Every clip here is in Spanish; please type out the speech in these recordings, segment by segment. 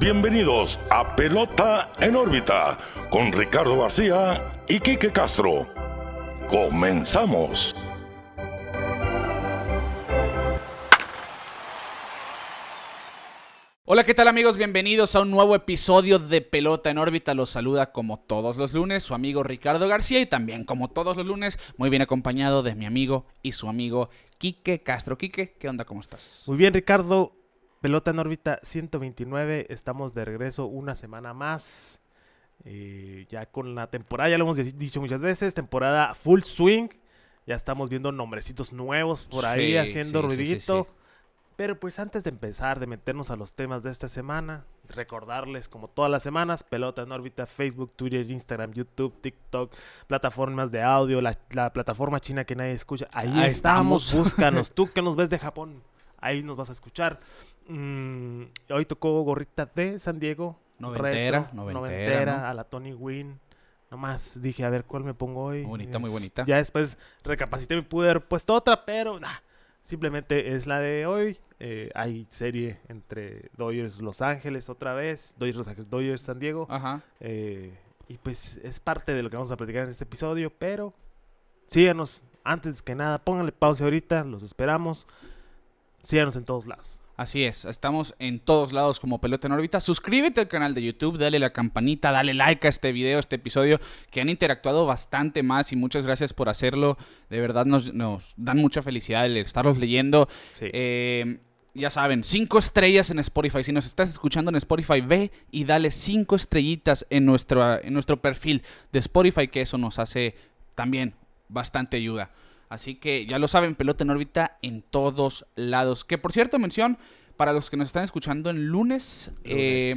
bienvenidos a Pelota en órbita con Ricardo García y Quique Castro. Comenzamos. Hola, ¿qué tal amigos? Bienvenidos a un nuevo episodio de Pelota en órbita. Los saluda como todos los lunes su amigo Ricardo García y también como todos los lunes muy bien acompañado de mi amigo y su amigo Quique Castro. Quique, ¿qué onda? ¿Cómo estás? Muy bien, Ricardo. Pelota en órbita 129. Estamos de regreso una semana más. Eh, ya con la temporada, ya lo hemos dicho muchas veces, temporada full swing. Ya estamos viendo nombrecitos nuevos por ahí Sí, haciendo sí, ruidito. sí. Pero pues antes de empezar, de meternos a los temas de esta semana, recordarles como todas las semanas, pelota en órbita, Facebook, Twitter, Instagram, YouTube, TikTok, plataformas de audio, la, la plataforma china que nadie escucha. Ahí, Ahí estamos, estamos. búscanos. Tú que nos ves de Japón, ahí nos vas a escuchar. Mm, hoy tocó gorrita de San Diego. Noventera, retro, noventera, ¿no? a la Tony Wynn. Nomás dije, a ver cuál me pongo hoy. Muy bonita, muy bonita. Ya después recapacité, me pude haber puesto otra, pero nah, simplemente es la de hoy. Eh, hay serie entre Dodgers Los Ángeles otra vez, Dodgers Los Ángeles, Dodgers San Diego. Ajá. eh, y pues es parte de lo que vamos a platicar en este episodio, pero síganos. Antes que nada, pónganle pausa ahorita, los esperamos. Síganos en todos lados. Así es, estamos en todos lados como Pelota en órbita. Suscríbete al canal de YouTube, dale la campanita, dale like a este video, a este episodio, que han interactuado bastante más y muchas gracias por hacerlo. De verdad nos, nos dan mucha felicidad el estarlos leyendo. Sí. Eh, ya saben, cinco estrellas en Spotify. Si nos estás escuchando en Spotify, ve y dale cinco estrellitas en nuestro, en nuestro perfil de Spotify, que eso nos hace también bastante ayuda. Así que ya lo saben, pelota en órbita en todos lados. Que por cierto, mención, para los que nos están escuchando en lunes, eh,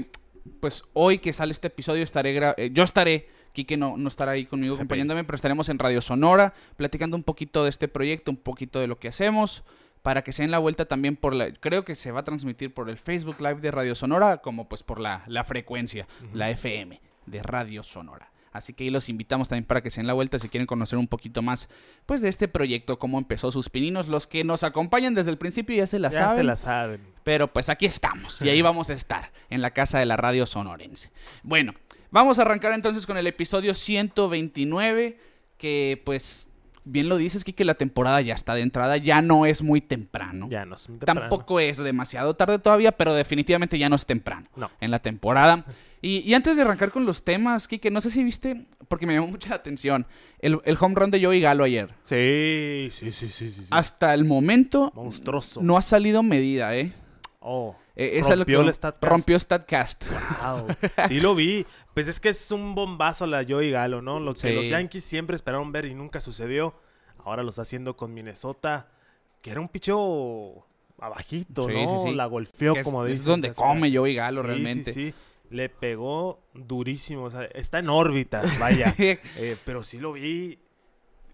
pues hoy que sale este episodio estaré gra- eh, yo estaré, Quique no, no estará ahí conmigo acompañándome, pero estaremos en Radio Sonora platicando un poquito de este proyecto, un poquito de lo que hacemos, para que se den la vuelta también por la, creo que se va a transmitir por el Facebook Live de Radio Sonora, como pues por la, la frecuencia, la FM de Radio Sonora. Así que ahí los invitamos también para que se den la vuelta si quieren conocer un poquito más pues de este proyecto, cómo empezó sus pininos. Los que nos acompañan desde el principio ya se la ya saben. se la saben. Pero pues aquí estamos y ahí vamos a estar, en la casa de la radio sonorense. Bueno, vamos a arrancar entonces con el episodio 129, que pues bien lo dices, que la temporada ya está de entrada, ya no es muy temprano. Ya no es muy temprano. Tampoco es demasiado tarde todavía, pero definitivamente ya no es temprano No. en la temporada. Y, y antes de arrancar con los temas, Kike, no sé si viste, porque me llamó mucha la atención, el, el home run de Joey Galo ayer. Sí, sí, sí, sí, sí. Hasta el momento Monstruoso. no ha salido medida, ¿eh? Oh, Eh, Rompió el Statcast. Rompió StatCast. wow. Sí lo vi. Pues es que es un bombazo la Joey Galo, ¿no? Lo que los Yankees siempre esperaron ver y nunca sucedió. Ahora lo está haciendo con Minnesota, que era un picho abajito, Sí, ¿no? sí, sí. La golpeó, Que es, como es donde come. Joey Galo realmente. Sí, sí. Le pegó durísimo. O sea, está en órbita, vaya. Eh, pero sí lo vi.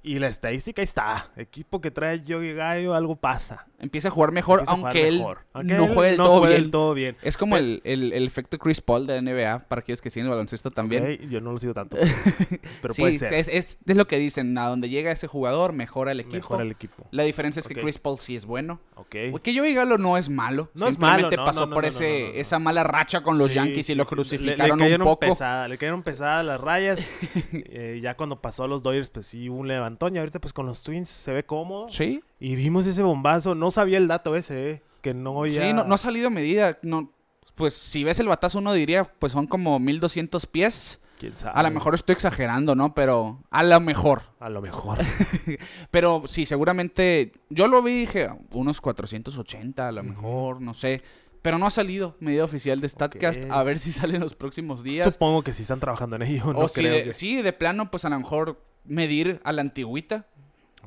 Y la estadística ahí está. Equipo que trae Joey Gallo, algo pasa. Empieza a jugar mejor, jugar aunque él mejor. Aunque no juegue del no todo juegue bien. del todo bien. Es como Pero- el, el- el efecto Chris Paul de NBA, para aquellos que siguen el baloncesto también. Yo no lo sigo tanto. Pero sí, puede ser. Es, es- es lo que dicen, a donde llega ese jugador, mejora el equipo. Mejora el equipo. La diferencia es que. Chris Paul sí es bueno. Ok. Que Joey Galo no es malo. No es Simplemente malo, no, pasó por ese, esa mala racha con los Sí, Yankees sí, y lo. Le- crucificaron le, un poco. pesada- le cayeron pesadas las rayas. Eh, ya cuando pasó a los Dodgers, pues sí, un levantón. Y ahorita, pues con los Twins se ve cómodo. Sí, Y vimos ese bombazo. No sabía el dato ese, eh, Que no ya... sí no, no ha salido a medida. No, pues si ves el batazo uno diría, pues son como 1200 pies. ¿Quién sabe? A lo mejor estoy exagerando, ¿no? Pero a lo mejor. A lo mejor. Pero sí, seguramente. Yo lo vi dije, unos 480, a lo mejor, no sé. Pero no ha salido medida oficial de StatCast. A ver si sale en los próximos días. Supongo que sí están trabajando en ello. No o si creo de, que... sí, de plano, pues a lo mejor medir a la antigüita.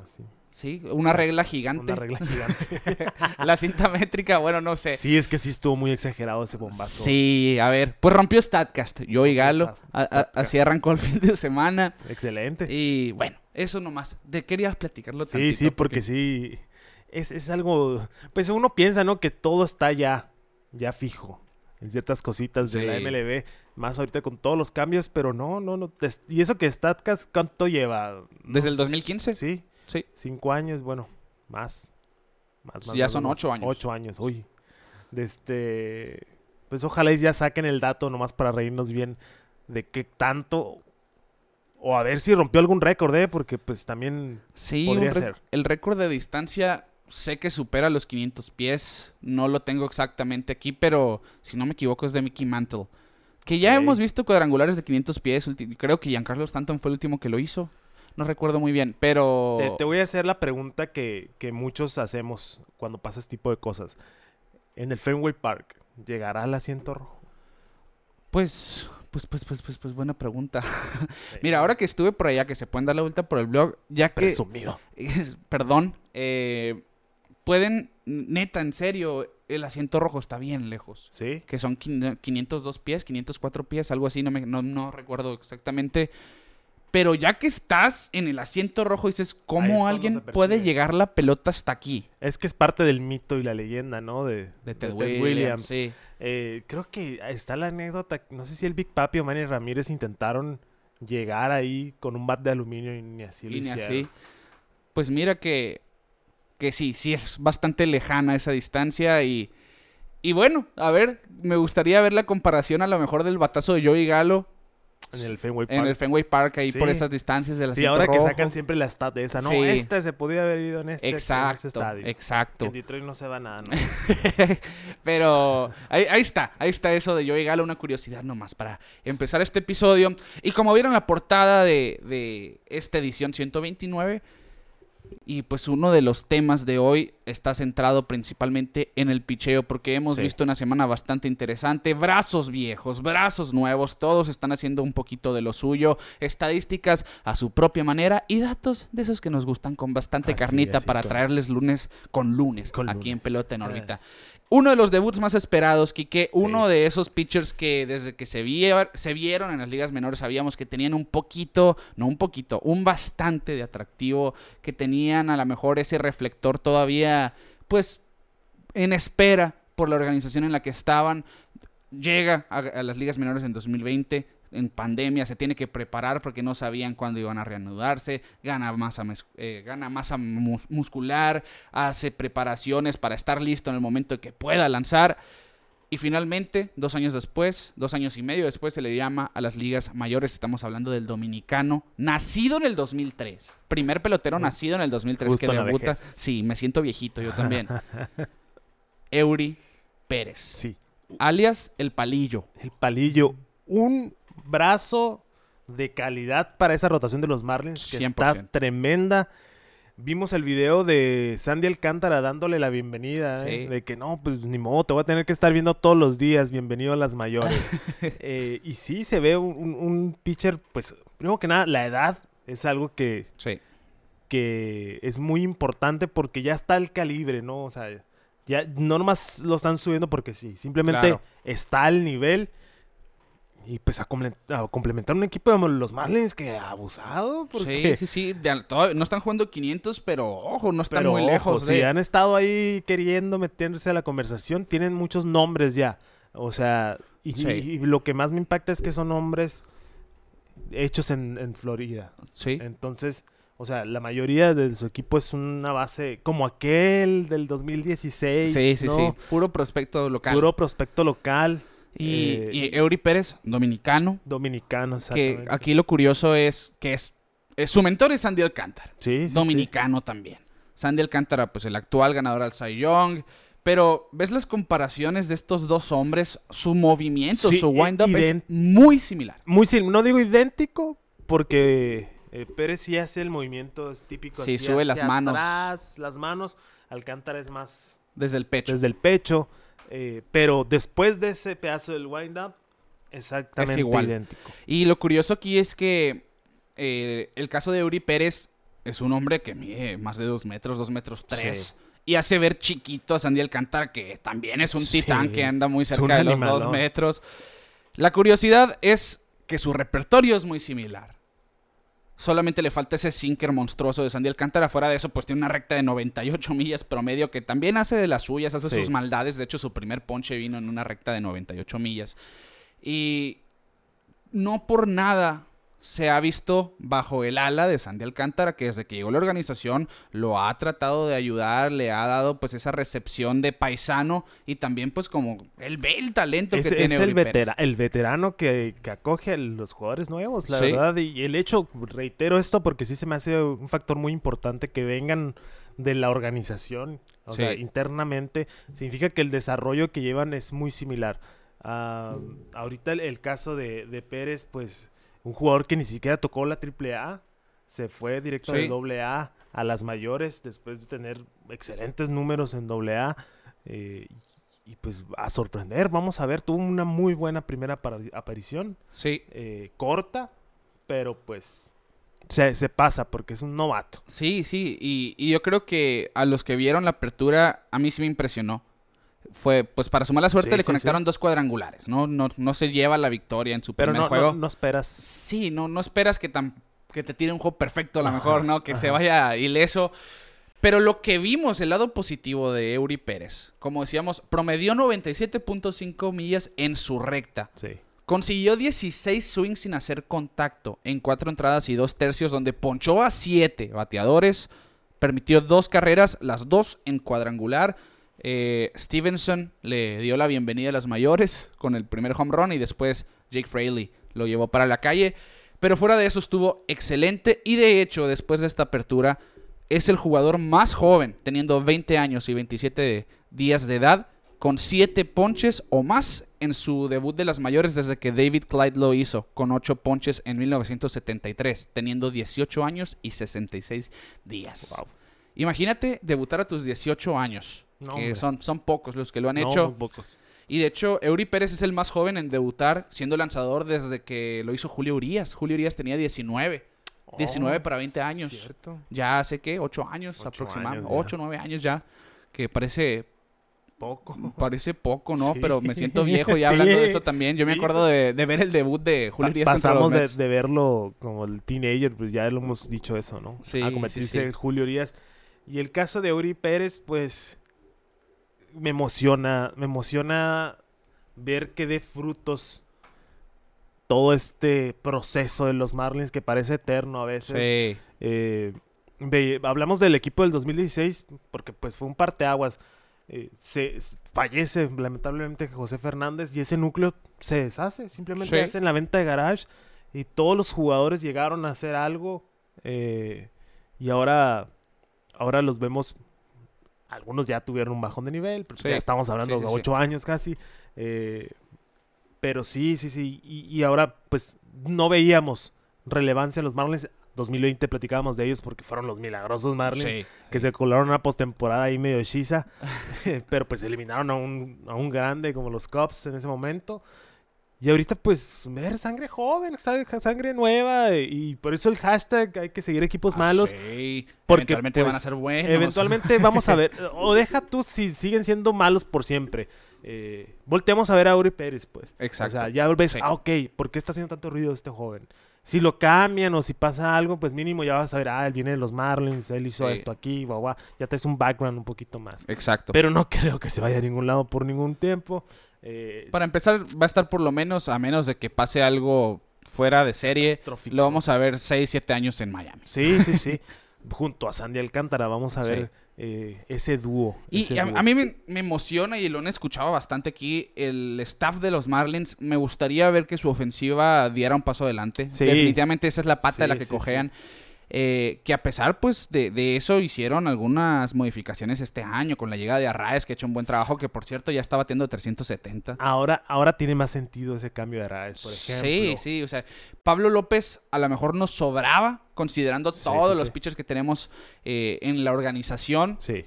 Así, Sí, una regla gigante. Una regla gigante. La cinta métrica, bueno, no sé. Sí, es que sí estuvo muy exagerado ese bombazo. Sí, a ver, pues rompió StatCast. Yo y Galo. Así arrancó el fin de semana. Excelente. Y bueno, eso nomás. ¿De querías platicarlo Sí, tantito? sí, porque sí. Es, es algo. Pues uno piensa, ¿no? Que todo está ya. Ya fijo. En ciertas cositas de la. MLB. Más ahorita con todos los cambios, pero no, no, no. Y eso que StatCast, ¿cuánto lleva? ¿Desde el Unos- 2015? Sí, Sí. cinco años, bueno, más. Más, más, Ya más, son más, ocho años. Ocho años, uy. De este. Pues ojalá ya saquen el dato nomás para reírnos bien de qué tanto o a ver si rompió algún récord, ¿eh? Porque pues también Sí, podría ser. el récord de distancia sé que supera los 500 pies. No lo tengo exactamente aquí, pero si no me equivoco es de Mickey Mantle. Que ya hemos visto cuadrangulares de 500 pies. Creo que Giancarlo Stanton fue el último que lo hizo. No recuerdo muy bien, pero... Te, te voy a hacer la pregunta que, que muchos hacemos cuando pasa este tipo de cosas. En el Fenway Park, ¿llegará al asiento rojo? Pues, pues, pues, pues, pues, pues, buena pregunta. Mira, ahora que estuve por allá, que se pueden dar la vuelta por el blog, ya que... Presumido. Es- Perdón. eh, pueden, neta, en serio, el asiento rojo está bien lejos. ¿Sí? Que son quin- 502 pies, 504 pies, algo así, no, me, no, no recuerdo exactamente. Pero ya que estás en el asiento rojo, dices, ¿cómo alguien puede llegar la pelota hasta aquí? Es que es parte del mito y la leyenda, ¿no? De, De de Ted, Williams. sí. Eh, creo que está la anécdota, no sé si el Big Papi o Manny Ramírez intentaron llegar ahí con un bat de aluminio y ni así lo Y ni hicieron. así. Pues mira que, que sí, sí es bastante lejana esa distancia y, y bueno, a ver, me gustaría ver la comparación a lo mejor del batazo de Joey Galo En el Fenway Park. en el Fenway Park ahí por Sí. esas distancias del Sí, asiento ahora que sacan siempre la stat de esa, no, Sí. este se podía haber ido en este, en este Exacto, estadio. exacto. En Detroit no se va nada, ¿no? Pero ahí, ahí está, ahí está eso de Joey Galo, una curiosidad nomás para empezar este episodio. Y como vieron la portada de, de esta edición 129, y pues uno de los temas de hoy está centrado principalmente en el picheo, porque hemos Sí. visto una semana bastante interesante. Brazos viejos, brazos nuevos, todos están haciendo un poquito de lo suyo, estadísticas a su propia manera y datos de esos que nos gustan con bastante Así carnita para traerles lunes con lunes Con aquí en. Pelota en Ah. órbita. Uno de los debuts más esperados, Quique. Uno de esos pitchers que desde que se, vier- se vieron en las ligas menores sabíamos que tenían un poquito, no un poquito, un bastante de atractivo, que tenían a lo mejor ese reflector todavía, pues, en espera por la organización en la que estaban. Llega a, a las ligas menores en 2020. En pandemia se tiene que preparar porque no sabían cuándo iban a reanudarse. Gana masa, eh, gana masa mus- muscular, hace preparaciones para estar listo en el momento que pueda lanzar. Y finalmente, dos años después, dos años y medio después, se le llama a las ligas mayores. Estamos hablando del dominicano, nacido en el 2003. Primer pelotero nacido en el 2003 Justo que debuta. Sí, me siento viejito yo también. Eury Pérez, Sí. alias El Palillo. El palillo. Un brazo de calidad para esa rotación de los Marlins que 100%. está tremenda. Vimos el video de Sandy Alcántara dándole la bienvenida. ¿eh? De que no, pues ni modo, te voy a tener que estar viendo todos los días. Bienvenido a las mayores. Eh, y sí, se ve un, un- un pitcher, pues, primero que nada, la edad es algo que, Sí. que es muy importante porque ya está el calibre, ¿no? O sea, ya no nomás lo están subiendo porque sí, simplemente Claro. está al nivel. Y pues a, comple- a complementar un equipo de los Marlins que ha abusado. Porque, Sí, sí, sí. no están jugando 500, pero ojo, no están pero muy ojo, lejos si de... han estado ahí queriendo meterse a la conversación, tienen muchos nombres ya. O sea, y, Sí. y lo que más me impacta es que son nombres hechos en, en Florida. Sí. Entonces, o sea, la mayoría de su equipo es una base como aquel del 2016. Sí, sí, ¿no? sí. Puro prospecto local. Puro prospecto local. Y, eh, y Eury Pérez, dominicano. Dominicano, Que aquí lo curioso es que es, es- su mentor es Sandy Alcántara. Sí, sí, sí. dominicano también. Sandy Alcántara, pues el actual ganador al Cy Young. Pero ves las comparaciones de estos dos hombres, su movimiento, Sí, su wind-up es muy similar. Muy sim- no digo idéntico, porque eh, Pérez sí hace el movimiento típico. Sí, así sube hacia las manos. atrás, las manos. Alcántara es más Desde el pecho. desde el pecho. Eh, pero después de ese pedazo del wind-up, exactamente igual. idéntico. Y lo curioso aquí es que eh, el caso de Eury Pérez es un hombre que mide más de dos metros, dos metros tres. Sí. Y hace ver chiquito a Sandy Alcántara, que también es un Sí, titán que anda muy cerca de los dos animalón. metros. La curiosidad es que su repertorio es muy similar. Solamente le falta ese sinker monstruoso de Sandy Alcántara. Fuera de eso, pues tiene una recta de 98 millas promedio que también hace de las suyas, hace Sí. sus maldades. De hecho, su primer ponche vino en una recta de 98 millas. Y no por nada se ha visto bajo el ala de Sandy Alcántara, que desde que llegó la organización lo ha tratado de ayudar, le ha dado pues esa recepción de paisano y también pues como él ve el talento es, que tiene es el, Pérez. el veterano que, que, acoge a los jugadores nuevos, la Sí. verdad. Y el hecho, reitero esto porque sí se me hace un factor muy importante que vengan de la organización, o Sí. sea, internamente, significa que el desarrollo que llevan es muy similar. Ah, ahorita el, el caso de, de Pérez, pues un jugador que ni siquiera tocó la AAA, se fue directo Sí. de AA a las mayores después de tener excelentes números en AA. eh, y pues a sorprender, vamos a ver, tuvo una muy buena primera aparición, Sí, eh, corta, pero pues se, se pasa porque es un novato. sí, sí. Y, y yo creo que a los que vieron la apertura, a mí sí me impresionó. Fue, pues para su mala suerte Sí, le sí, conectaron dos cuadrangulares, ¿no? ¿no? No se lleva la victoria en su Pero primer no, juego. no, esperas. Sí, no, no esperas que, tan, que te tire un juego perfecto a lo mejor, ¿no? Que se vaya ileso. Pero lo que vimos, el lado positivo de Eury Pérez, como decíamos, promedió 97.5 millas en su recta. Sí. Consiguió 16 swings sin hacer contacto en cuatro entradas y dos tercios, donde ponchó a siete bateadores, permitió dos carreras, las dos en cuadrangular. Eh, Stevenson le dio la bienvenida a las mayores con el primer home run y después Jake Fraley lo llevó para la calle. Pero fuera de eso estuvo excelente y de hecho después de esta apertura es el jugador más joven, teniendo 20 años y 27 días de edad, con 7 ponches o más en su debut de las mayores desde que David Clyde lo hizo, con 8 ponches en 1973, teniendo 18 años y 66 días. Wow. Imagínate debutar a tus 18 años, No, que son, son pocos los que lo han No, hecho. muy pocos. Y de hecho, Eury Pérez es el más joven en debutar siendo lanzador desde que lo hizo Julio Urias. Julio Urias tenía 19. 19 Oh, para 20 años. Cierto. Ya hace que 8 años aproximadamente. años ya. 8 9 años ya. Que parece, Poco. parece poco, ¿no? Sí. Pero me siento viejo ya Sí. hablando de eso también. Yo me acuerdo de, de ver el debut de Julio Urias contra los pasamos de, de verlo como el teenager, pues ya lo hemos dicho eso, ¿no? Sí, a convertirse en Julio Urias. Y el caso de Uri Pérez, pues me emociona, me emociona ver que dé frutos todo este proceso de los Marlins que parece eterno a veces. Sí. Eh, hablamos del equipo del 2016 porque pues fue un parteaguas. Eh, se fallece lamentablemente José Fernández y ese núcleo se deshace. Simplemente Sí. hacen la venta de garage y todos los jugadores llegaron a hacer algo eh, y ahora, ahora los vemos. Algunos ya tuvieron un bajón de nivel, pero pues Sí. ya estamos hablando Sí, sí, de ocho años casi. eh, pero sí, sí, sí. Y, y ahora, pues, no veíamos relevancia en los Marlins. 2020 platicábamos de ellos porque fueron los milagrosos Marlins Sí. que se colaron una postemporada ahí medio hechiza. pero pues eliminaron a un, a un grande como los Cubs en ese momento. Y ahorita, pues, ver sangre joven, sang- sangre nueva. Y por eso el hashtag hay que seguir equipos Ah, malos. sí. porque, Eventualmente van a pues, ser buenos. Eventualmente vamos a ver. O deja tú si siguen siendo malos por siempre. Eh, volteamos a ver a Uri Pérez, pues. Exacto. O sea, ya ves, Sí. ah, ok, ¿por qué está haciendo tanto ruido este joven? Si lo cambian o si pasa algo, pues mínimo ya vas a ver, ah, él viene de los Marlins, él hizo Sí. esto aquí, guau, guau. Ya traes un background un poquito más. Exacto. Pero no creo que se vaya a ningún lado por ningún tiempo. Eh, Para empezar, va a estar por lo menos, a menos de que pase algo fuera de serie, lo vamos a ver 6, 7 años en Miami. Sí, sí, sí. Junto a Sandy Alcántara vamos a Sí. ver eh, ese dúo. Y ese a, dúo. a mí me, me emociona y lo han escuchado bastante aquí. El staff de los Marlins, me gustaría ver que su ofensiva diera un paso adelante. Sí. Definitivamente esa es la pata de la que cojean. Eh, que a pesar pues de, de eso hicieron algunas modificaciones este año con la llegada de Arraez que ha hecho un buen trabajo que por cierto ya está batiendo 370 Ahora, ahora tiene más sentido ese cambio de Arraez, por ejemplo. Sí, sí, o sea, Pablo López a lo mejor nos sobraba considerando Sí, todos sí, los sí. pitchers que tenemos eh, en la organización. Sí.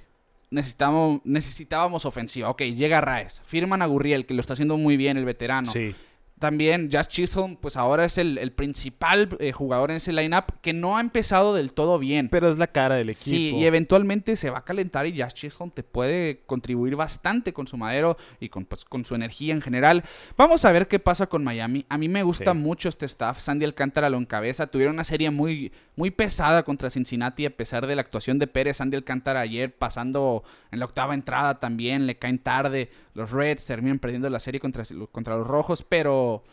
Necesitamos, necesitábamos ofensiva. Ok, llega Raes, firman a Gurriel, que lo está haciendo muy bien el veterano. Sí. También Jazz Chisholm, pues ahora es el, el principal eh, jugador en ese lineup que no ha empezado del todo bien. Pero es la cara del equipo. Sí, y eventualmente se va a calentar y Jazz Chisholm te puede contribuir bastante con su madero y con, pues, con su energía en general. Vamos a ver qué pasa con Miami. A mí me gusta Sí. mucho este staff. Sandy Alcántara lo encabeza. Tuvieron una serie muy, muy pesada contra Cincinnati a pesar de la actuación de Pérez. Sandy Alcántara ayer pasando en la octava entrada también. Le caen tarde. Los Reds terminan perdiendo la serie contra, contra los Rojos, pero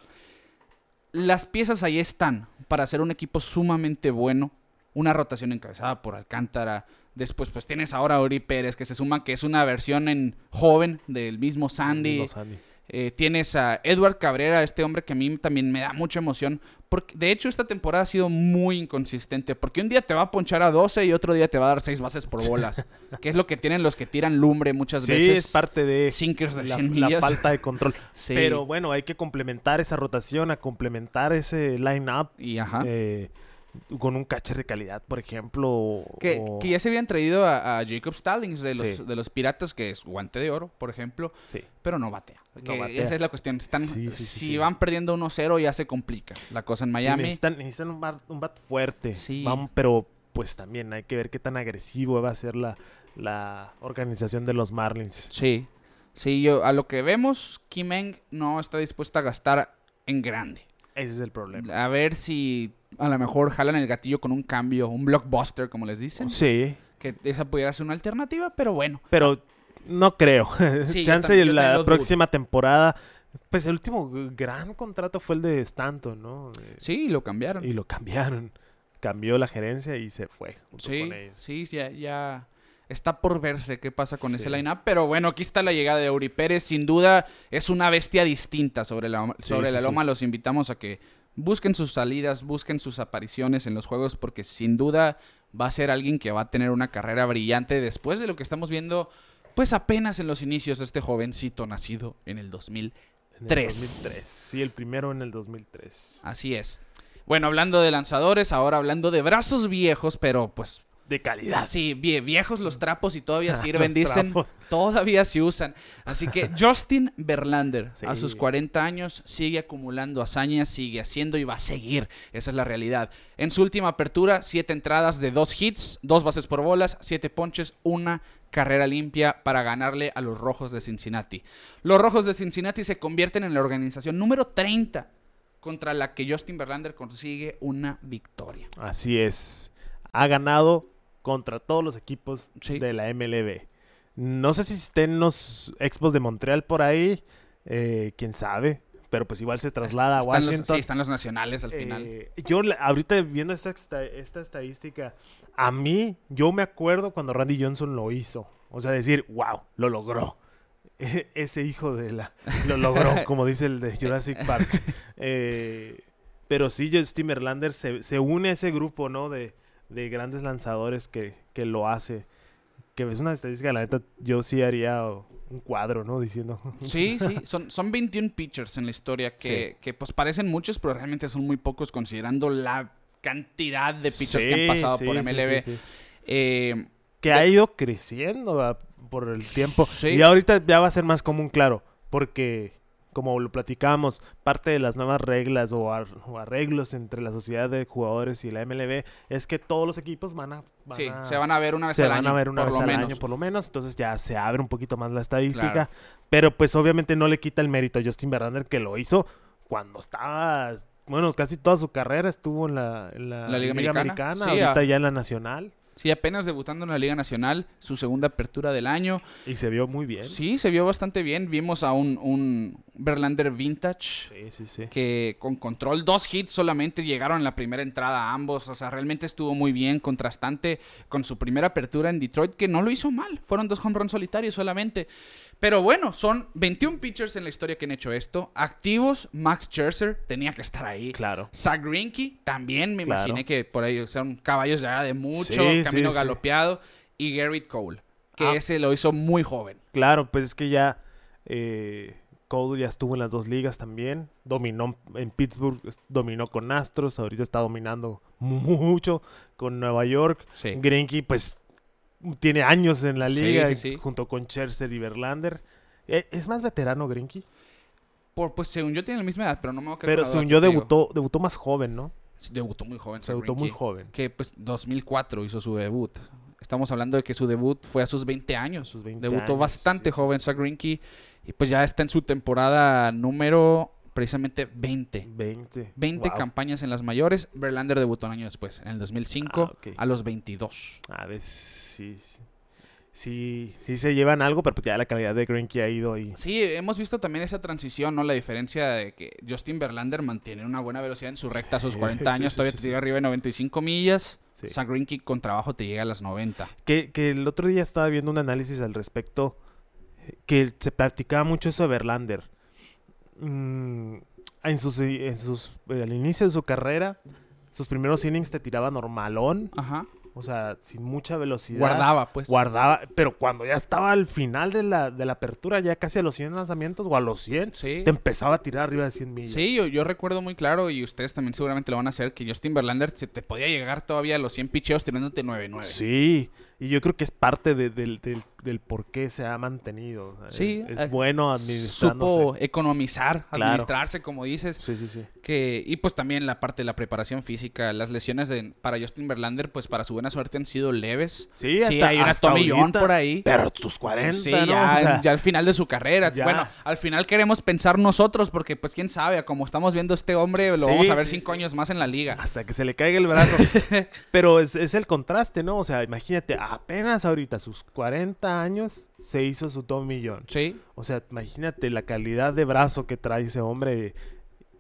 las piezas ahí están para hacer un equipo sumamente bueno. Una rotación encabezada por Alcántara. Después, pues tienes ahora a Ori Pérez, que se suma que es una versión en joven del mismo Sandy. Eh, tienes a Edward Cabrera, este hombre que a mí también me da mucha emoción. Porque, de hecho, esta temporada ha sido muy inconsistente. Porque un día te va a ponchar a 12 y otro día te va a dar 6 bases por bolas. que es lo que tienen los que tiran lumbre muchas Sí, veces. es parte de Sinkers de la, 100 la falta de control. Sí. Pero bueno, hay que complementar esa rotación, a complementar ese line-up Y ajá. eh, con un catcher de calidad, por ejemplo. o- Que, ya se habían traído a, a Jacob Stallings de los, Sí. de los Piratas, que es guante de oro, por ejemplo, Sí. pero no batea. No Que batea. Esa es la cuestión. Están, Sí, sí, sí, si van perdiendo 1-0 ya se complica la cosa en Miami. necesitan, necesitan un, bat, un bat fuerte. Sí. Pero pues también hay que ver qué tan agresivo va a ser la, la organización de los Marlins. Sí, sí, yo a lo que vemos, Kimeng no está dispuesta a gastar en grande. Ese es el problema. A ver si a lo mejor jalan el gatillo con un cambio, un blockbuster, como les dicen. Sí, Que esa pudiera ser una alternativa, pero bueno. pero no creo. Sí, Chance también- la próxima temporada. Pues el último gran contrato fue el de Stanton, ¿no? Sí, lo cambiaron. Y lo cambiaron. Cambió la gerencia y se fue Sí, con ellos. sí, ya, ya está por verse qué pasa con ese line-up. Pero bueno, aquí está la llegada de Uri Pérez. Sin duda es una bestia distinta sobre la, sobre sí, la loma. Los invitamos a que busquen sus salidas, busquen sus apariciones en los juegos, porque sin duda va a ser alguien que va a tener una carrera brillante después de lo que estamos viendo, pues apenas en los inicios de este jovencito nacido en el 2000. En el Tres. 2003. Sí, el primero en el 2003. Así es. Bueno, hablando de lanzadores, ahora hablando de brazos viejos, pero pues De calidad. Sí, vie- viejos los trapos y todavía sirven, dicen. trapos. Todavía se usan. Así que Justin Verlander, a sus 40 años, sigue acumulando hazañas, sigue haciendo y va a seguir. Esa es la realidad. En su última apertura, siete entradas de dos hits, dos bases por bolas, siete ponches, una carrera limpia para ganarle a los Rojos de Cincinnati. Los Rojos de Cincinnati se convierten en la organización número 30 contra la que Justin Verlander consigue una victoria. Así es. Ha ganado contra todos los equipos Sí. de la MLB. No sé si estén los Expos de Montreal por ahí. eh, quién sabe. Pero pues igual se traslada a Están los- Washington. sí, están los nacionales al final. Eh, yo ahorita viendo esta, esta, esta estadística, a mí, yo me acuerdo cuando Randy Johnson lo hizo. O sea, decir, wow, lo logró. E- Ese hijo de la... Lo logró, como dice el de Jurassic Park. Eh, pero sí, Justin Verlander se, se une a ese grupo, ¿no? De, de grandes lanzadores que, que lo hace. Que es una estadística, la neta, yo sí haría un cuadro, ¿no? Diciendo... Sí, sí, son, son 21 pitchers en la historia que, que pues parecen muchos, pero realmente son muy pocos considerando la cantidad de pitchers que han pasado sí, por MLB. sí, sí. Eh, que ha ido creciendo por el tiempo. Sí. Y ahorita ya va a ser más común, claro, porque como lo platicamos, parte de las nuevas reglas o, ar- o arreglos entre la sociedad de jugadores y la MLB es que todos los equipos van a... van sí, a- se van a ver una vez se al van año. a ver una vez al menos. año por lo menos, entonces ya se abre un poquito más la estadística, Claro. pero pues obviamente no le quita el mérito a Justin Verlander que lo hizo cuando estaba, bueno, casi toda su carrera estuvo en la, en la La Liga Americana. Sí, ahorita ah. ya en la Nacional Sí, apenas debutando en la Liga Nacional, su segunda apertura del año. y se vio muy bien. Sí, se vio bastante bien. Vimos a un, un Verlander vintage. Sí, sí, sí. que con control, dos hits solamente llegaron en la primera entrada ambos. O sea, realmente estuvo muy bien, contrastante con su primera apertura en Detroit, que no lo hizo mal. Fueron dos home runs solitarios solamente. Pero bueno, son 21 pitchers en la historia que han hecho esto. Activos, Max Scherzer tenía que estar ahí. Claro. Zach Greinke también me Claro. imaginé que por ahí son caballos ya de mucho, Sí, camino sí, sí. galopeado. Y Garrett Cole, que Ah. ese lo hizo muy joven. Claro, pues es que ya eh, Cole ya estuvo en las dos ligas también. Dominó en Pittsburgh, dominó con Astros, ahorita está dominando mucho con Nueva York. Sí. Greinke, pues, tiene años en la liga, sí, y- sí. junto con Scherzer y Verlander. Eh, ¿Es más veterano Greinke? Por, pues según yo tiene la misma edad, pero no me voy a quedar Pero según yo debutó, debutó más joven, ¿no? Sí, Debutó muy joven. Debutó muy joven. que pues 2004 hizo su debut. Estamos hablando de que su debut fue a sus 20 años. Sus 20 Debutó años, bastante joven Zach Greinke y pues ya está en su temporada número precisamente 20. 20. 20 Wow. campañas en las mayores. Verlander debutó un año después, en el 2005, Ah, a los 22. A ver, sí, sí. sí, sí se llevan algo, pero pues ya la calidad de Greinke ha ido y... Sí, hemos visto también esa transición, ¿no? La diferencia de que Justin Verlander mantiene una buena velocidad en su recta a sus Sí, 40 sí, años, sí, todavía te llega arriba de 95 millas. Zach Greinke con trabajo te llega a las 90. Que, que el otro día estaba viendo un análisis al respecto eh, que se practicaba mucho eso de Verlander. Mm, en sus, en sus, eh, al inicio de su carrera, sus primeros innings te tiraba normalón, Ajá. o sea, sin mucha velocidad. Guardaba, pues. Guardaba, pero cuando ya estaba al final de la, de la apertura, ya casi a los 100 lanzamientos o a los 100, Sí. te empezaba a tirar arriba de 100 millas. Sí, yo, yo recuerdo muy claro, y ustedes también seguramente lo van a hacer, que Justin Verlander se te podía llegar todavía a los 100 picheos tirándote 9-9. Sí, y yo creo que es parte de- del, del por qué se ha mantenido. Sí, es eh, bueno administrándose. Supo economizar, Claro. administrarse, como dices. Sí, sí, sí. Que, y pues también la parte de la preparación física, las lesiones de, para Justin Verlander, pues para su buena suerte han sido leves. Sí, hasta, hay una hasta ahorita, por ahí. Pero tus 40, Sí, ¿no? ya, O sea, ya al final de su carrera. ya. Bueno, al final queremos pensar nosotros, porque pues quién sabe, como estamos viendo este hombre, lo Sí, vamos a ver sí, cinco sí. años más en la liga. Hasta que se le caiga el brazo. Pero es, es el contraste, ¿no? O sea, imagínate, apenas ahorita, sus 40 años, se hizo su Tommy John. Sí, O sea, imagínate la calidad de brazo que trae ese hombre.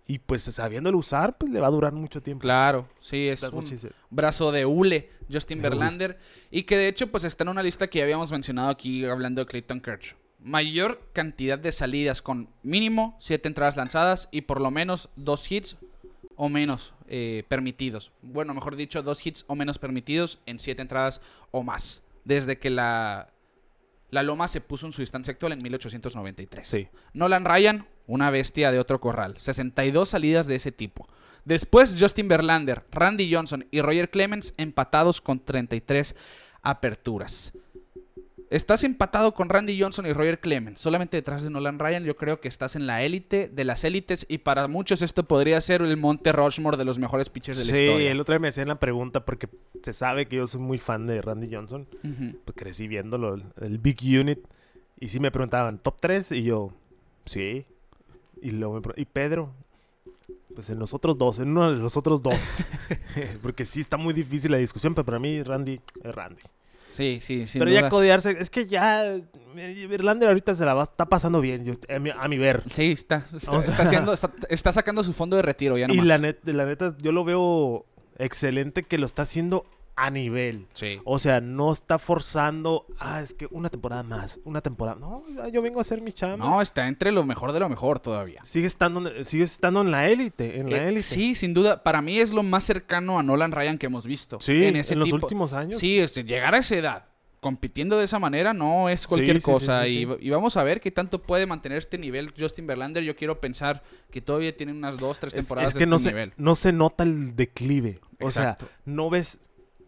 Y pues sabiéndolo usar, pues le va a durar mucho tiempo. claro. Sí, es That's un brazo de hule, Justin. Verlander. Y que de hecho, pues está en una lista que ya habíamos mencionado aquí hablando de Clayton Kershaw. Mayor cantidad de salidas con mínimo 7 entradas lanzadas y por lo menos 2 hits o menos eh, permitidos. Bueno, mejor dicho, 2 hits o menos permitidos en 7 entradas o más. Desde que la, la loma se puso en su distancia actual en 1893. Sí. Nolan Ryan, una bestia de otro corral. 62 salidas de ese tipo. Después Justin Verlander, Randy Johnson y Roger Clemens empatados con 33 aperturas. Estás empatado con Randy Johnson y Roger Clemens, solamente detrás de Nolan Ryan. Yo creo que estás en la élite de las élites y para muchos esto podría ser el Monte Rushmore de los mejores pitchers de la Sí, historia. el otro día me hacían la pregunta porque se sabe que yo soy muy fan de Randy Johnson. Pues crecí viéndolo, el, el Big Unit. Y sí me preguntaban, ¿top 3? Y yo, sí. Y luego me ¿y Pedro? Pues en los otros dos, en uno de los otros dos. porque sí está muy difícil la discusión, pero para mí Randy es Randy. Sí, sí, sin pero duda. ya codearse, es que ya eh, Verlander ahorita se la va, está pasando bien, yo- a, mi, a mi ver. Sí, está, está, O sea- está haciendo- está- está sacando su fondo de retiro ya Y nomás. la, net- la neta, yo lo veo excelente que lo está haciendo a nivel. Sí. O sea, no está forzando, ah, es que una temporada más, una temporada. No, yo vengo a hacer mi chamba. No, está entre lo mejor de lo mejor todavía. Sigue estando, sigue estando en la élite, en la Eh, élite. sí, sin duda. Para mí es lo más cercano a Nolan Ryan que hemos visto. Sí, en, ese los tipo- últimos años. Sí, este, llegar a esa edad compitiendo de esa manera no es cualquier Sí, sí, sí, cosa. sí, y, vamos a ver qué tanto puede mantener este nivel Justin Verlander. Yo quiero pensar que todavía tiene unas dos, tres Es, temporadas es que de no este se, nivel. no se nota el declive. O sea, no ves,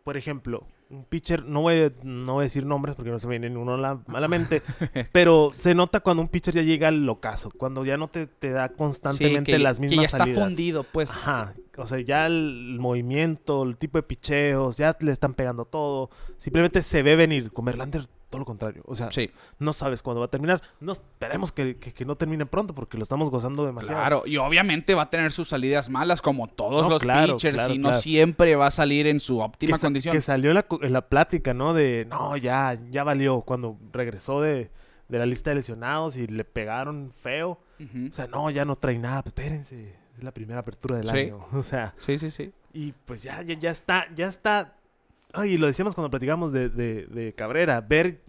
por ejemplo, un pitcher, no voy, a- no voy a decir nombres porque no se me viene uno a la, a la mente, pero se nota cuando un pitcher ya llega al ocaso, cuando ya no te, te da constantemente Sí, que- las que mismas ya está salidas. fundido, pues. Ajá, o sea, ya el movimiento, el tipo de picheos, ya le están pegando todo. Simplemente se ve venir. Con Verlander, todo lo contrario. O sea, Sí, no sabes cuándo va a terminar. No esperemos que, que- que no termine pronto porque lo estamos gozando demasiado. claro. Y obviamente va a tener sus salidas malas como todos No, los claro, pitchers claro, y no siempre va a salir en su óptima condición. que salió en la, cu- en la plática, ¿no? De, no, ya, ya valió. Cuando regresó de, de la lista de lesionados y le pegaron feo. O sea, no, ya no trae nada. Espérense. Es la primera apertura del Sí. año. O sea, Sí, sí, sí. Y pues ya, ya, ya está, ya está. Ay, y lo decíamos cuando platicamos de, de, de Cabrera, ver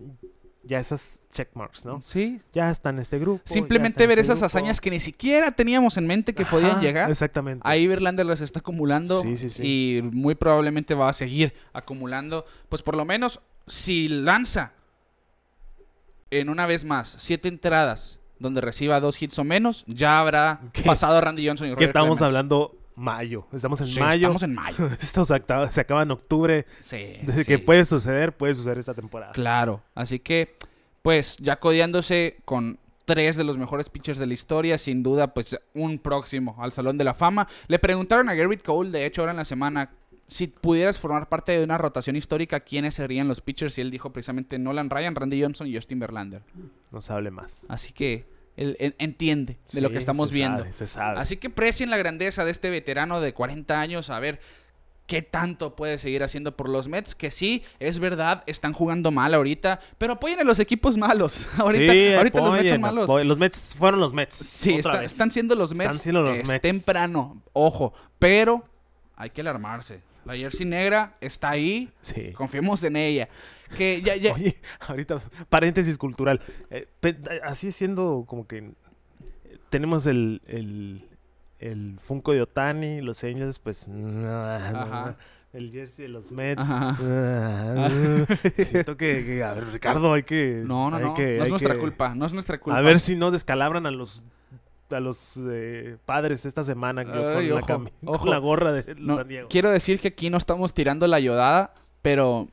ya esas checkmarks, ¿no? Sí, Ya está en este grupo. Simplemente ver este esas grupo. hazañas que ni siquiera teníamos en mente que Ajá, podían llegar. Exactamente. Ahí Verlander las está acumulando Sí, sí, sí. y muy probablemente va a seguir acumulando. Pues por lo menos si lanza en una vez más siete entradas donde reciba dos hits o menos, ya habrá ¿Qué? pasado a Randy Johnson y que Roger estamos Clemens. hablando mayo. Estamos en Sí, mayo. Estamos en mayo. Esto se acaba, se acaba en octubre. Sí, Desde sí. que puede suceder, puede suceder esta temporada. Claro. Así que, pues, ya codeándose con tres de los mejores pitchers de la historia, sin duda, pues, un próximo al Salón de la Fama. Le preguntaron a Garrett Cole, de hecho, ahora en la semana, si pudieras formar parte de una rotación histórica, ¿quiénes serían los pitchers? Y él dijo precisamente Nolan Ryan, Randy Johnson y Justin Verlander. No se hable más. Así que él, él entiende de lo que estamos se viendo. sabe, se sabe. Así que precien la grandeza de este veterano de 40 años. A ver, qué tanto puede seguir haciendo por los Mets, que sí, es verdad, están jugando mal ahorita, pero apoyen a los equipos malos. ahorita Sí, ahorita los Mets son malos. apoyen. Los Mets fueron los Mets. Sí, está- están siendo los Mets. Están siendo los es Mets. temprano, ojo, pero hay que alarmarse. La jersey negra está ahí, Sí. confiemos en ella. Que ya, ya, Oye, ahorita, paréntesis cultural. Eh, así siendo como que tenemos el, el, el Funko de Otani, los Angels, pues nah, nah, Ajá. el jersey de los Mets. Ajá. ah, siento que, que, a ver, Ricardo, hay que... no, no, hay no, que- no es nuestra que- culpa, no es nuestra culpa. A ver si no descalabran a los a los eh, padres esta semana con, Ay, la ojo, con ojo. la gorra de No, San Diego. quiero decir que aquí no estamos tirando la yodada, pero,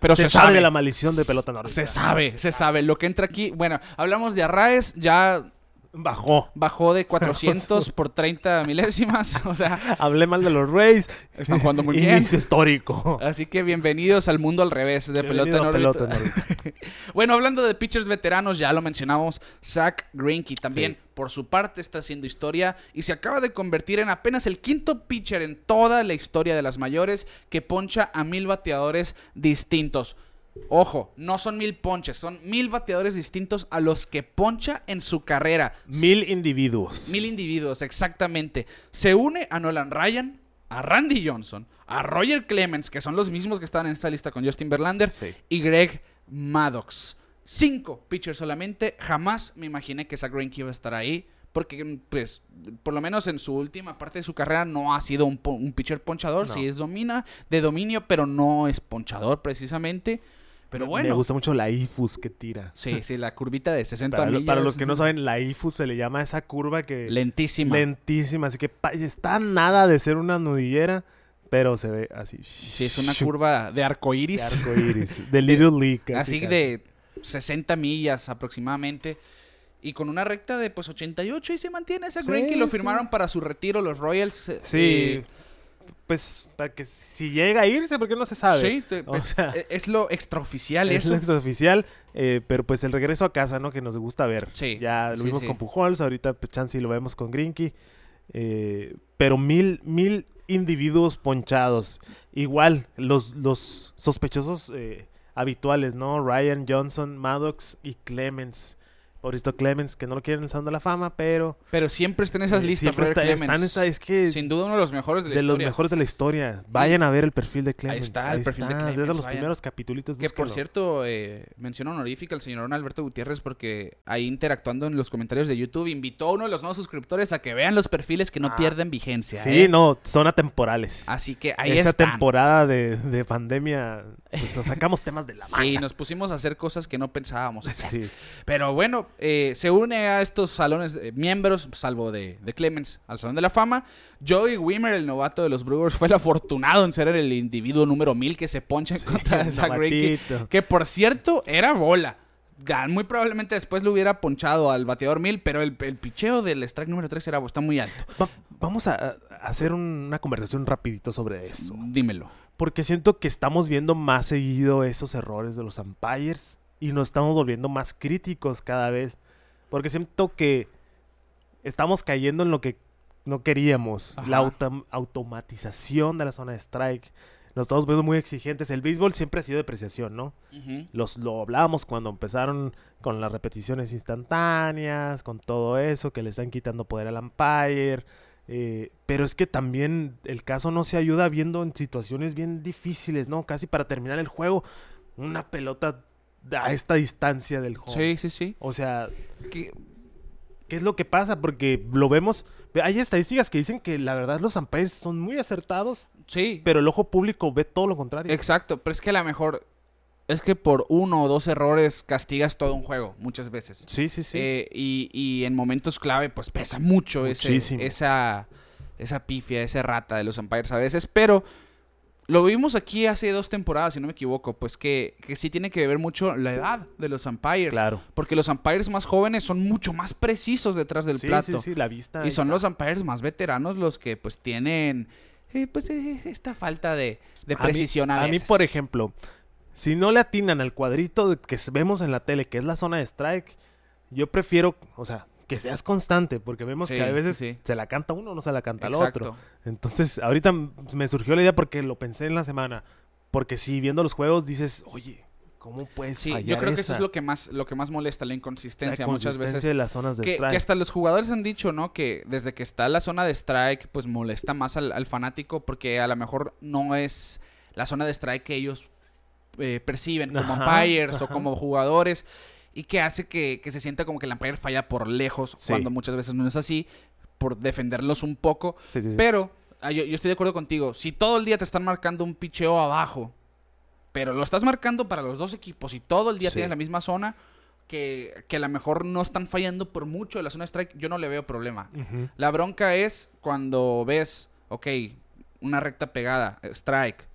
pero se, se, sabe sabe de la maldición de pelota norte. Se sabe, se sabe. Lo que entra aquí, bueno, hablamos de Arraes, ya Bajó. bajó de 400 por 30 milésimas, o sea, Hablé mal de los Rays. están jugando muy bien. Inicio histórico. Así que bienvenidos al mundo al revés de pelota en órbita. Pelota en órbita. Bueno, hablando de pitchers veteranos, ya lo mencionamos, Zach Greinke también, Sí. por su parte, está haciendo historia y se acaba de convertir en apenas el quinto pitcher en toda la historia de las mayores que poncha a mil bateadores distintos. Ojo, no son mil ponches, son mil bateadores distintos a los que poncha en su carrera. Mil individuos. Mil individuos, exactamente. Se une a Nolan Ryan, a Randy Johnson, a Roger Clemens, que son los mismos que estaban en esta lista con Justin Verlander, Sí. y Greg Maddox. Cinco pitchers solamente. Jamás me imaginé que Zach Greinke iba a estar ahí. Porque, pues, por lo menos en su última parte de su carrera no ha sido un pitcher ponchador. No. Sí es domina, de dominio, pero no es ponchador precisamente. Pero bueno. Me gusta mucho la IFUS que tira. Sí, sí, la curvita de 60 Para, millas. para los que no saben, la IFUS se le llama a esa curva que... Lentísima. Lentísima. Así que está nada de ser una nudillera, pero se ve así. Sí, es una curva de arco De iris. arco iris. De Little League. casi, así casi. de 60 millas aproximadamente. Y con una recta de pues 88 y se mantiene ese Sí, Greinke. Lo sí. firmaron para su retiro los Royals. eh, Sí. eh, Pues para que si llega a irse, porque no se sabe. sí, te- O sea, eh, es lo extraoficial Es eso. lo extraoficial, eh, pero pues el regreso a casa, ¿no? Que nos gusta ver. Sí, Ya lo sí, vimos sí. con Pujols, ahorita pues chance y lo vemos con Grinky. Eh, pero mil, mil individuos ponchados. Igual, los, los sospechosos eh, habituales, ¿no? Ryan, Johnson, Maddox y Clemens. Mauricio Clemens, que no lo quieren en el Salón de la Fama, pero... Pero siempre está en esas eh, listas. siempre está, están esta- es que Sin duda uno de los mejores de de, la los historia. mejores de la historia. Vayan a ver el perfil de Clemens. está el perfil de está, Clemens, los vayan. primeros capítulos. Que por cierto, eh, mención honorífica al señor Alberto Gutiérrez porque ahí interactuando en los comentarios de YouTube invitó a uno de los nuevos suscriptores a que vean los perfiles que no Ah. pierden vigencia. Sí, ¿eh? no, son atemporales. Así que ahí Esa están. temporada de, de pandemia, pues nos sacamos temas de la manga. Sí, nos pusimos a hacer cosas que no pensábamos hacer. Sí. Pero bueno, eh, se une a estos salones eh, miembros, salvo de, de Clemens, al Salón de la Fama. Joey Wimmer, el novato de los Brewers, fue el afortunado en ser el individuo número mil que se poncha en contra de Zach Greinke. Que por cierto, era bola. Muy probablemente después lo hubiera ponchado al bateador mil, pero el, el picheo del strike número 3 era, está muy alto. Va- vamos a, a hacer un- una conversación rapidito sobre eso. Dímelo. Porque siento que estamos viendo más seguido esos errores de los umpires y nos estamos volviendo más críticos cada vez. Porque siento que estamos cayendo en lo que no queríamos. Ajá. La autom- automatización de la zona de strike. Nos estamos viendo muy exigentes. El béisbol siempre ha sido depreciación, ¿no? Los, lo hablábamos cuando empezaron con las repeticiones instantáneas, con todo eso, que le están quitando poder al umpire. eh, pero es que también el caso no se ayuda viendo en situaciones bien difíciles, ¿no? Casi para terminar el juego, una pelota a esta distancia del juego. Sí, sí, sí. O sea, Que- ¿qué es lo que pasa? Porque lo vemos. Hay estadísticas que dicen que la verdad los umpires son muy acertados, sí, pero el ojo público ve todo lo contrario. exacto. Pero es que a lo mejor es que por uno o dos errores castigas todo un juego, muchas veces. Sí, sí, sí. Eh, y, y en momentos clave, pues pesa mucho ese- esa, esa pifia, esa rata de los umpires a veces. Pero lo vimos aquí hace dos temporadas, si no me equivoco, pues que, que sí tiene que ver mucho la edad de los umpires. claro. Porque los umpires más jóvenes son mucho más precisos detrás del sí, plato. sí, sí, la vista. Y son está. los umpires más veteranos los que pues tienen eh, pues eh, esta falta de, de A mí- precisión a, A mí, veces. por ejemplo, si no le atinan al cuadrito que vemos en la tele, que es la zona de strike, yo prefiero, o sea, que seas constante, porque vemos Sí, que a veces sí. se la canta uno o no se la canta Exacto. otro. Entonces, ahorita me surgió la idea porque lo pensé en la semana. Porque si viendo los juegos dices, oye, ¿cómo puedes Sí, yo creo que eso es lo que más, lo que más molesta, la la inconsistencia. Muchas veces de las zonas de que, strike. que hasta los jugadores han dicho, ¿no? Que desde que está la zona de strike, pues molesta más al, al fanático porque a lo mejor no es la zona de strike que ellos eh, perciben como Ajá, umpires o como jugadores y que hace que, que se sienta como que el umpire falla por lejos Sí. cuando muchas veces no es así, por defenderlos un poco. Sí, sí, sí. Pero ah, yo, yo estoy de acuerdo contigo. Si todo el día te están marcando un picheo abajo, pero lo estás marcando para los dos equipos y todo el día tienes la misma zona, que, que a lo mejor no están fallando por mucho de la zona de strike, yo no le veo problema. La bronca es cuando ves, ok, una recta pegada, strike.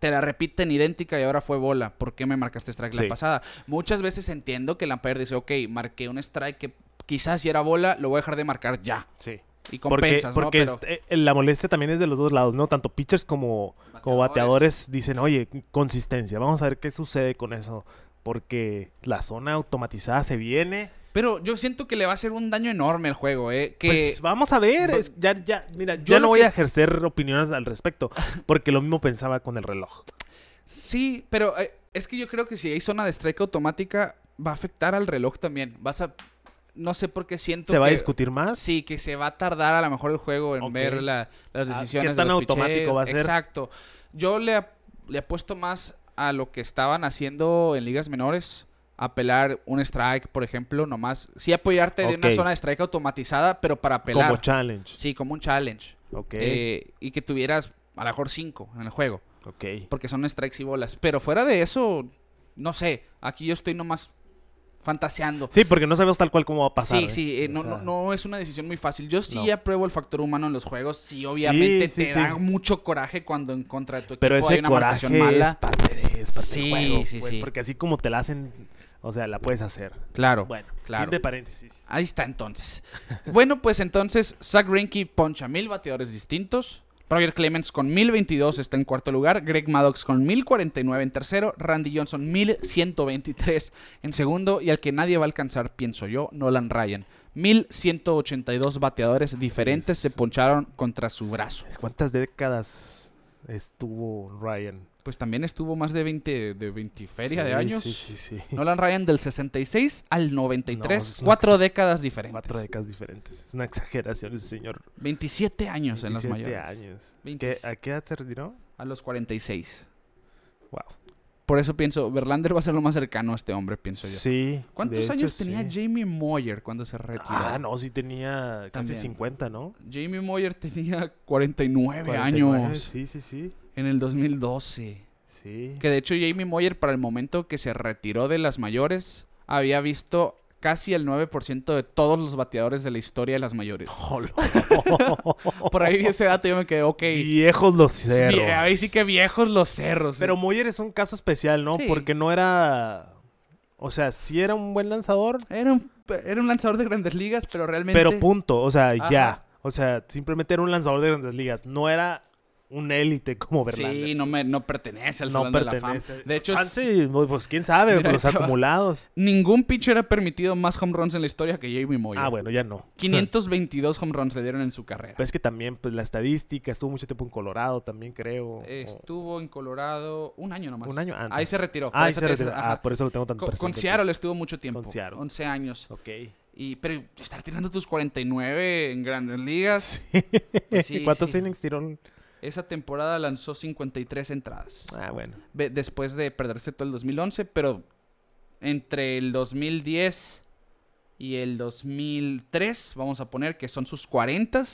Te la repiten idéntica y ahora fue bola. ¿Por qué me marcaste strike Sí. la pasada? Muchas veces entiendo que el umpire dice, ok, marqué un strike que quizás si era bola, lo voy a dejar de marcar ya. Sí. Y Porque, compensas, ¿no? porque Pero- este, eh, la molestia también es de los dos lados, ¿no? Tanto pitchers como, como bateadores dicen, oye, consistencia, vamos a ver qué sucede con eso. Porque la zona automatizada se viene. Pero yo siento que le va a hacer un daño enorme al juego, ¿eh? Que Pues vamos a ver. es- ya, ya, mira, Yo no voy que- a ejercer opiniones al respecto. Porque lo mismo pensaba con el reloj. sí, pero eh, es que yo creo que si hay zona de strike automática, va a afectar al reloj también. Vas a. No sé por qué siento ¿Se va a discutir más? Sí, que se va a tardar a lo mejor el juego en ver la- las Ah, decisiones. ¿qué tan de los automático picheos. va a ser? Exacto. Yo le, le apuesto más a lo que estaban haciendo en ligas menores. Apelar un strike, por ejemplo, nomás. Sí apoyarte de una zona de strike automatizada, pero para apelar. Como challenge. sí, como un challenge. Ok. Eh, y que tuvieras a lo mejor cinco en el juego. ok. Porque son strikes y bolas. Pero fuera de eso, no sé. Aquí yo estoy nomás fantaseando. Sí, porque no sabemos tal cual cómo va a pasar. Sí, ¿eh? sí, eh, no, sea, no, no es una decisión muy fácil. Yo sí No. apruebo el factor humano en los juegos. Sí, obviamente Sí, sí, te sí. da mucho coraje cuando en contra de tu equipo Pero hay una coraje mala. es parte, de, es parte Sí, del juego. sí, pues, sí. Porque así como te la hacen, o sea, la puedes hacer. Claro, Bueno, claro. fin de paréntesis. Ahí está entonces. bueno, pues entonces Zach Greinke poncha mil bateadores distintos. Roger Clemens con 1022 está en cuarto lugar. Greg Maddox con 1049 en tercero. Randy Johnson 1123 en segundo. Y al que nadie va a alcanzar, pienso yo, Nolan Ryan. 1182 bateadores diferentes se poncharon contra su brazo. ¿Cuántas décadas estuvo Ryan? Pues también estuvo más de 20, de 20 feria de Sí, años. Sí, sí, sí. Nolan Ryan del 66 al 93. No, cuatro décadas diferentes. Cuatro décadas diferentes. Es una exageración ese señor. 27 años en las 27 mayores. años. 20. ¿Qué- ¿A qué edad se retiró? A los 46. Wow. Por eso pienso, Verlander va a ser lo más cercano a este hombre, pienso yo. Sí. ¿Cuántos de hecho, años tenía sí. Jamie Moyer cuando se retiró? Ah, no, sí tenía casi También. 50, ¿no? Jamie Moyer tenía 49, 49, años Sí, sí, sí. En el 2012. Sí. Que de hecho Jamie Moyer para el momento que se retiró de las mayores había visto casi el 9% de todos los bateadores de la historia de las mayores. Por ahí vi ese dato y yo me quedé, ok. Viejos los cerros. Vie- Ahí sí que viejos los cerros. Pero Moyer es un caso especial, ¿no? Sí. Porque no era... O sea, sí era un buen lanzador, Era un, era un lanzador de grandes ligas, pero realmente... pero punto. O sea, Ajá. ya. O sea, simplemente era un lanzador de grandes ligas. No era un élite como Verlander. Sí, no, me, no pertenece al no Salón de la Fama. pertenece. De hecho, es- Chance, pues quién sabe, Mira, los acumulados. ningún pitcher ha permitido más home runs en la historia que Jamie Moyer. Ah, bueno, ya no. 522 home runs le dieron en su carrera. Pero es que también, pues la estadística, estuvo mucho tiempo en Colorado también, creo. o- Estuvo en Colorado un año nomás. Un año antes. Ahí se retiró. Ah, ahí se retiró. Ah, por eso lo tengo tan Con, con Seattle pues. estuvo mucho tiempo. Con Seattle. 11 años. Ok. Y, pero estar tirando tus 49 en grandes ligas. Pues sí, ¿Cuántos sí. innings tiró? Esa temporada lanzó 53 entradas. Ah, bueno. Después de perderse todo el 2011, pero entre el 2010 y el 2003, vamos a poner que son sus 40,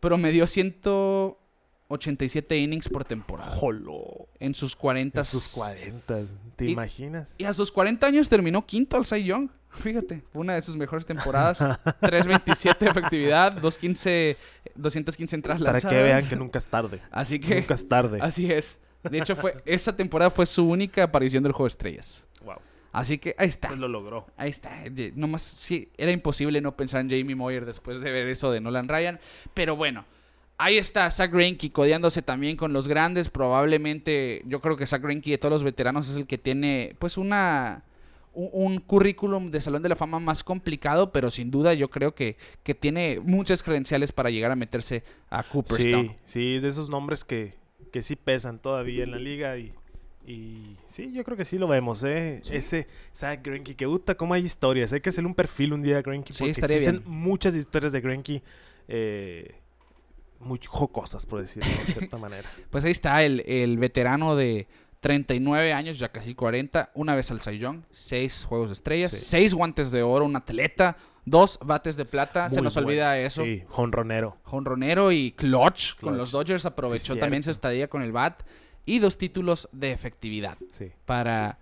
promedió 187 innings por temporada. Jolo. En sus 40. A sus 40. ¿Te Y- imaginas? Y a sus 40 años terminó quinto al Cy Young. Fíjate, una de sus mejores temporadas. 3.27 de efectividad, 215, 215 entradas Para lanzadas. que vean que nunca es tarde. Así que, Nunca es tarde. así es. De hecho, fue esa temporada fue su única aparición del juego de estrellas. Wow. Así que ahí está. Pues lo logró. Ahí está. Nomás, sí, era imposible no pensar en Jamie Moyer después de ver eso de Nolan Ryan. Pero bueno, ahí está Zach Greinke codeándose también con los grandes. Probablemente, yo creo que Zach Greinke de todos los veteranos es el que tiene, pues, una, un, un currículum de Salón de la Fama más complicado, pero sin duda yo creo que, que tiene muchas credenciales para llegar a meterse a Cooperstown. Sí, sí, de esos nombres que, que sí pesan todavía en la liga y, y sí, yo creo que sí lo vemos, ¿eh? Ese Zach Greinke, que gusta cómo hay historias. Hay que hacerle un perfil un día a Greinke Sí, porque estaría existen bien. muchas historias de Greinke eh, muy jocosas, por decirlo de cierta manera. Pues ahí está el, el veterano de 39 años, ya casi 40, una vez al Young, seis juegos de estrellas, Sí. seis guantes de oro, un atleta, dos bates de plata, se nos bueno. olvida eso. Sí, jonronero. Jonronero y clutch, con los Dodgers aprovechó Sí, también su estadía con el bat y dos títulos de efectividad Sí. para.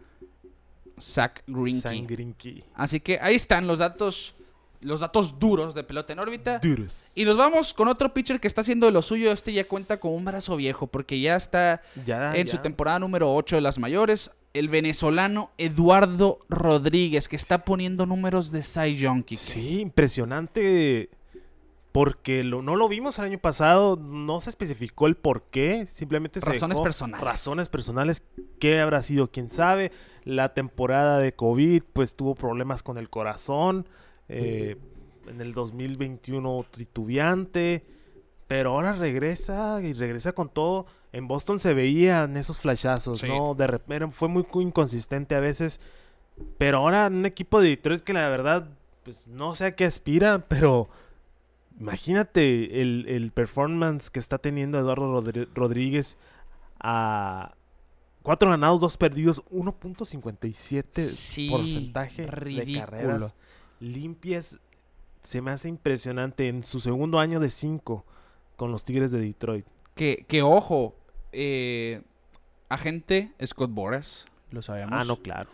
Zach Greinke. Así que ahí están los datos, los datos duros de pelota en órbita. Duros. Y nos vamos con otro pitcher que está haciendo lo suyo. Este ya cuenta con un brazo viejo porque ya está Ya, en ya. su temporada número 8 de las mayores. El venezolano Eduardo Rodríguez, que está poniendo números de Cy Young. Sí, impresionante. Porque lo- no lo vimos el año pasado, no se especificó el por qué, simplemente se Razones dejó personales. Razones personales, ¿qué habrá sido? ¿Quién sabe? La temporada de COVID, pues tuvo problemas con el corazón. Eh, en el 2021 titubeante. Pero ahora regresa y regresa con todo. En Boston se veían esos flashazos, Sí. ¿no? De repente fue muy inconsistente a veces. Pero ahora un equipo de Detroit que la verdad, pues no sé a qué aspira, pero imagínate el, el performance que está teniendo Eduardo Rodri- Rodríguez a cuatro ganados, dos perdidos, 1.57 Sí, porcentaje de carreras limpias. Se me hace impresionante en su segundo año de cinco con los Tigres de Detroit. Que, que ojo, eh, agente Scott Boras, lo sabemos. Ah, no, claro.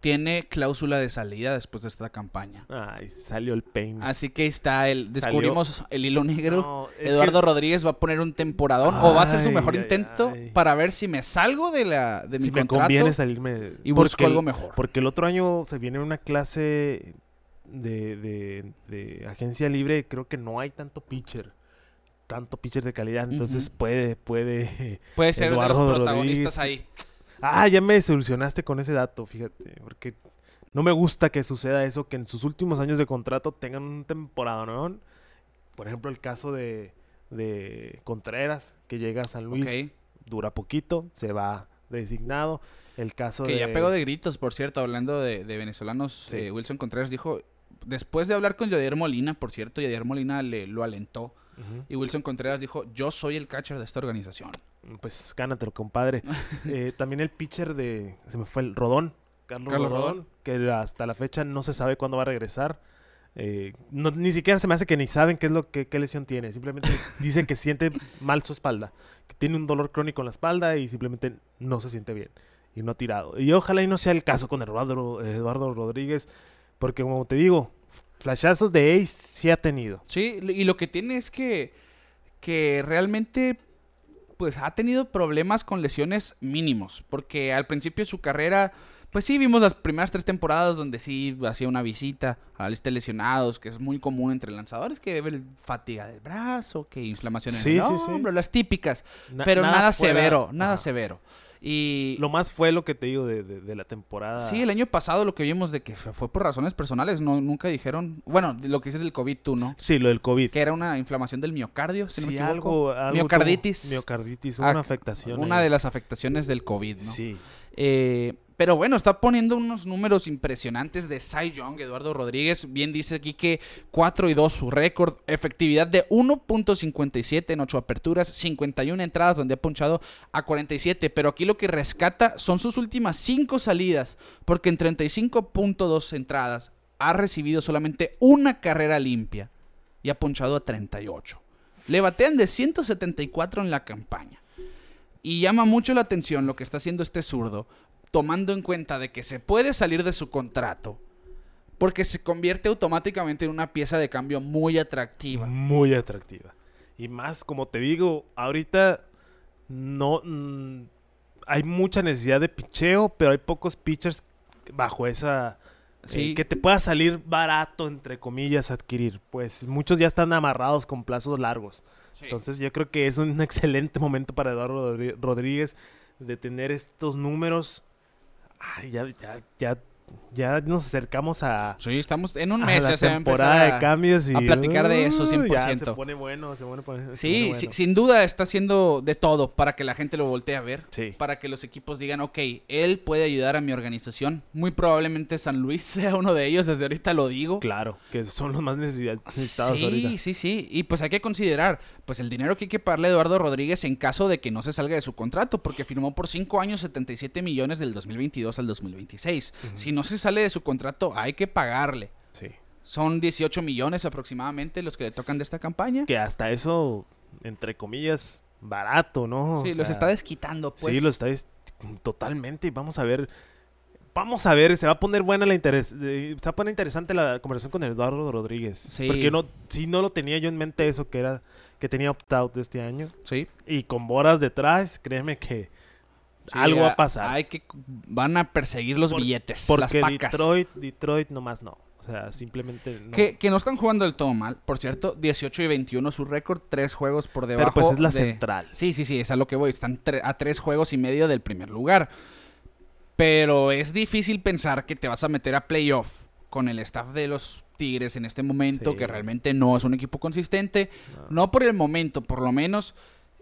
Tiene cláusula de salida después de esta campaña. Ay, salió el peine. Así que ahí está el. Descubrimos el hilo negro. No, Eduardo que- Rodríguez va a poner un temporadón o va a hacer su mejor ay, intento ay. para ver si me salgo de la de mi si me contrato conviene salirme y busco el- algo mejor. Porque el otro año se viene una clase de, de- de agencia libre, creo que no hay tanto pitcher, tanto pitcher de calidad, entonces puede, puede. Puede ser de Eduardo los protagonistas Rodríguez. ahí. Ah, ya me solucionaste con ese dato, fíjate, porque no me gusta que suceda eso, que en sus últimos años de contrato tengan un temporada, ¿no? Por ejemplo, el caso de, de Contreras, que llega a San Luis, dura poquito, se va designado. El caso Que de... ya pegó de gritos, por cierto, hablando de, de venezolanos. Sí. eh, Wilson Contreras dijo, después de hablar con Yadier Molina, por cierto, Yadier Molina le, lo alentó. Y Wilson Contreras dijo, yo soy el catcher de esta organización. Pues gánatelo, compadre. Eh, también el pitcher de. Se me fue el Rodón. Carlos, Carlos Rodón, Rodón. Que hasta la fecha no se sabe cuándo va a regresar. Eh, no- ni siquiera se me hace que ni saben qué es lo que qué lesión tiene. Simplemente dicen que siente mal su espalda. Que tiene un dolor crónico en la espalda y simplemente no se siente bien. Y no ha tirado. Y ojalá y no sea el caso con Eduardo, Eduardo Rodríguez. Porque como te digo, flashazos de Ace sí ha tenido. Sí, y lo que tiene es que, que realmente pues ha tenido problemas con lesiones mínimos, porque al principio de su carrera, pues sí, vimos las primeras tres temporadas donde sí hacía una visita a la lista de lesionados, que es muy común entre lanzadores, que fatiga del brazo, que inflamación en Sí, el sí, sí. hombro, las típicas, Na- pero nada, severo, nada Ajá. severo. Y Lo más fue lo que te digo de, de- de la temporada. sí, el año pasado lo que vimos de que fue por razones personales, no nunca dijeron, bueno, lo que dices del COVID tú, ¿no? Sí, lo del COVID. Que era una inflamación del miocardio, si no Sí, me equivoco. algo, algo Miocarditis. tuvo- miocarditis, Ah, una afectación. Una ahí. de las afectaciones del COVID, ¿no? Sí. Eh, pero bueno, está poniendo unos números impresionantes de Cy Young, Eduardo Rodríguez. Bien dice aquí que 4 y 2 su récord. Efectividad de 1.57 en 8 aperturas, 51 entradas donde ha punchado a 47. Pero aquí lo que rescata son sus últimas 5 salidas, porque en 35.2 entradas ha recibido solamente una carrera limpia y ha punchado a 38. Le batean de 174 en la campaña. Y llama mucho la atención lo que está haciendo este zurdo, tomando en cuenta de que se puede salir de su contrato, porque se convierte automáticamente en una pieza de cambio muy atractiva. Muy atractiva. Y más, como te digo, ahorita no mm, hay mucha necesidad de picheo, pero hay pocos pitchers bajo esa eh, Sí. que te pueda salir barato entre comillas adquirir. Pues muchos ya están amarrados con plazos largos. Entonces yo creo que es un excelente momento para Eduardo Rodríguez de tener estos números. Ay, ya, ya, ya ya nos acercamos a, Sí, estamos en un a mes la ya se va a temporada de cambios y a platicar de eso, uh, 100%. Ya se pone bueno, se pone, se Sí, pone sin duda está haciendo de todo para que la gente lo voltee a ver. Sí. Para que los equipos digan, ok, él puede ayudar a mi organización. Muy probablemente San Luis sea uno de ellos, desde ahorita lo digo. Claro, que son los más necesita- necesitados sí, ahorita. sí, sí. Y pues hay que considerar, pues el dinero que hay que pagarle a Eduardo Rodríguez en caso de que no se salga de su contrato, porque firmó por 5 años 77 millones del 2022 al 2026. Si no se sale de su contrato, hay que pagarle. Sí. Son 18 millones aproximadamente los que le tocan de esta campaña. Que hasta eso, entre comillas, barato, ¿no? Sí, O los sea, está desquitando, pues. Sí, lo está des- totalmente. Y vamos a ver. Vamos a ver, se va a poner buena la interes eh, se va a poner interesante la conversación con Eduardo Rodríguez. Sí. Porque no, si no lo tenía yo en mente eso que era que tenía opt-out este año. Sí. Y con Boras detrás, créeme que Sí, algo va a- pasar. Hay que, van a perseguir los Por- billetes, las porque pacas. Detroit, Detroit nomás no. O sea, simplemente no. Que, que no están jugando del todo mal. Por cierto, 18 y 21 su récord, tres juegos por debajo. Pero pues es la de- central. Sí, sí, sí, es a lo que voy. Están tre- a tres juegos y medio del primer lugar. Pero es difícil pensar que te vas a meter a playoff con el staff de los Tigres en este momento, Sí. que realmente no es un equipo consistente. No. No por el momento, por lo menos.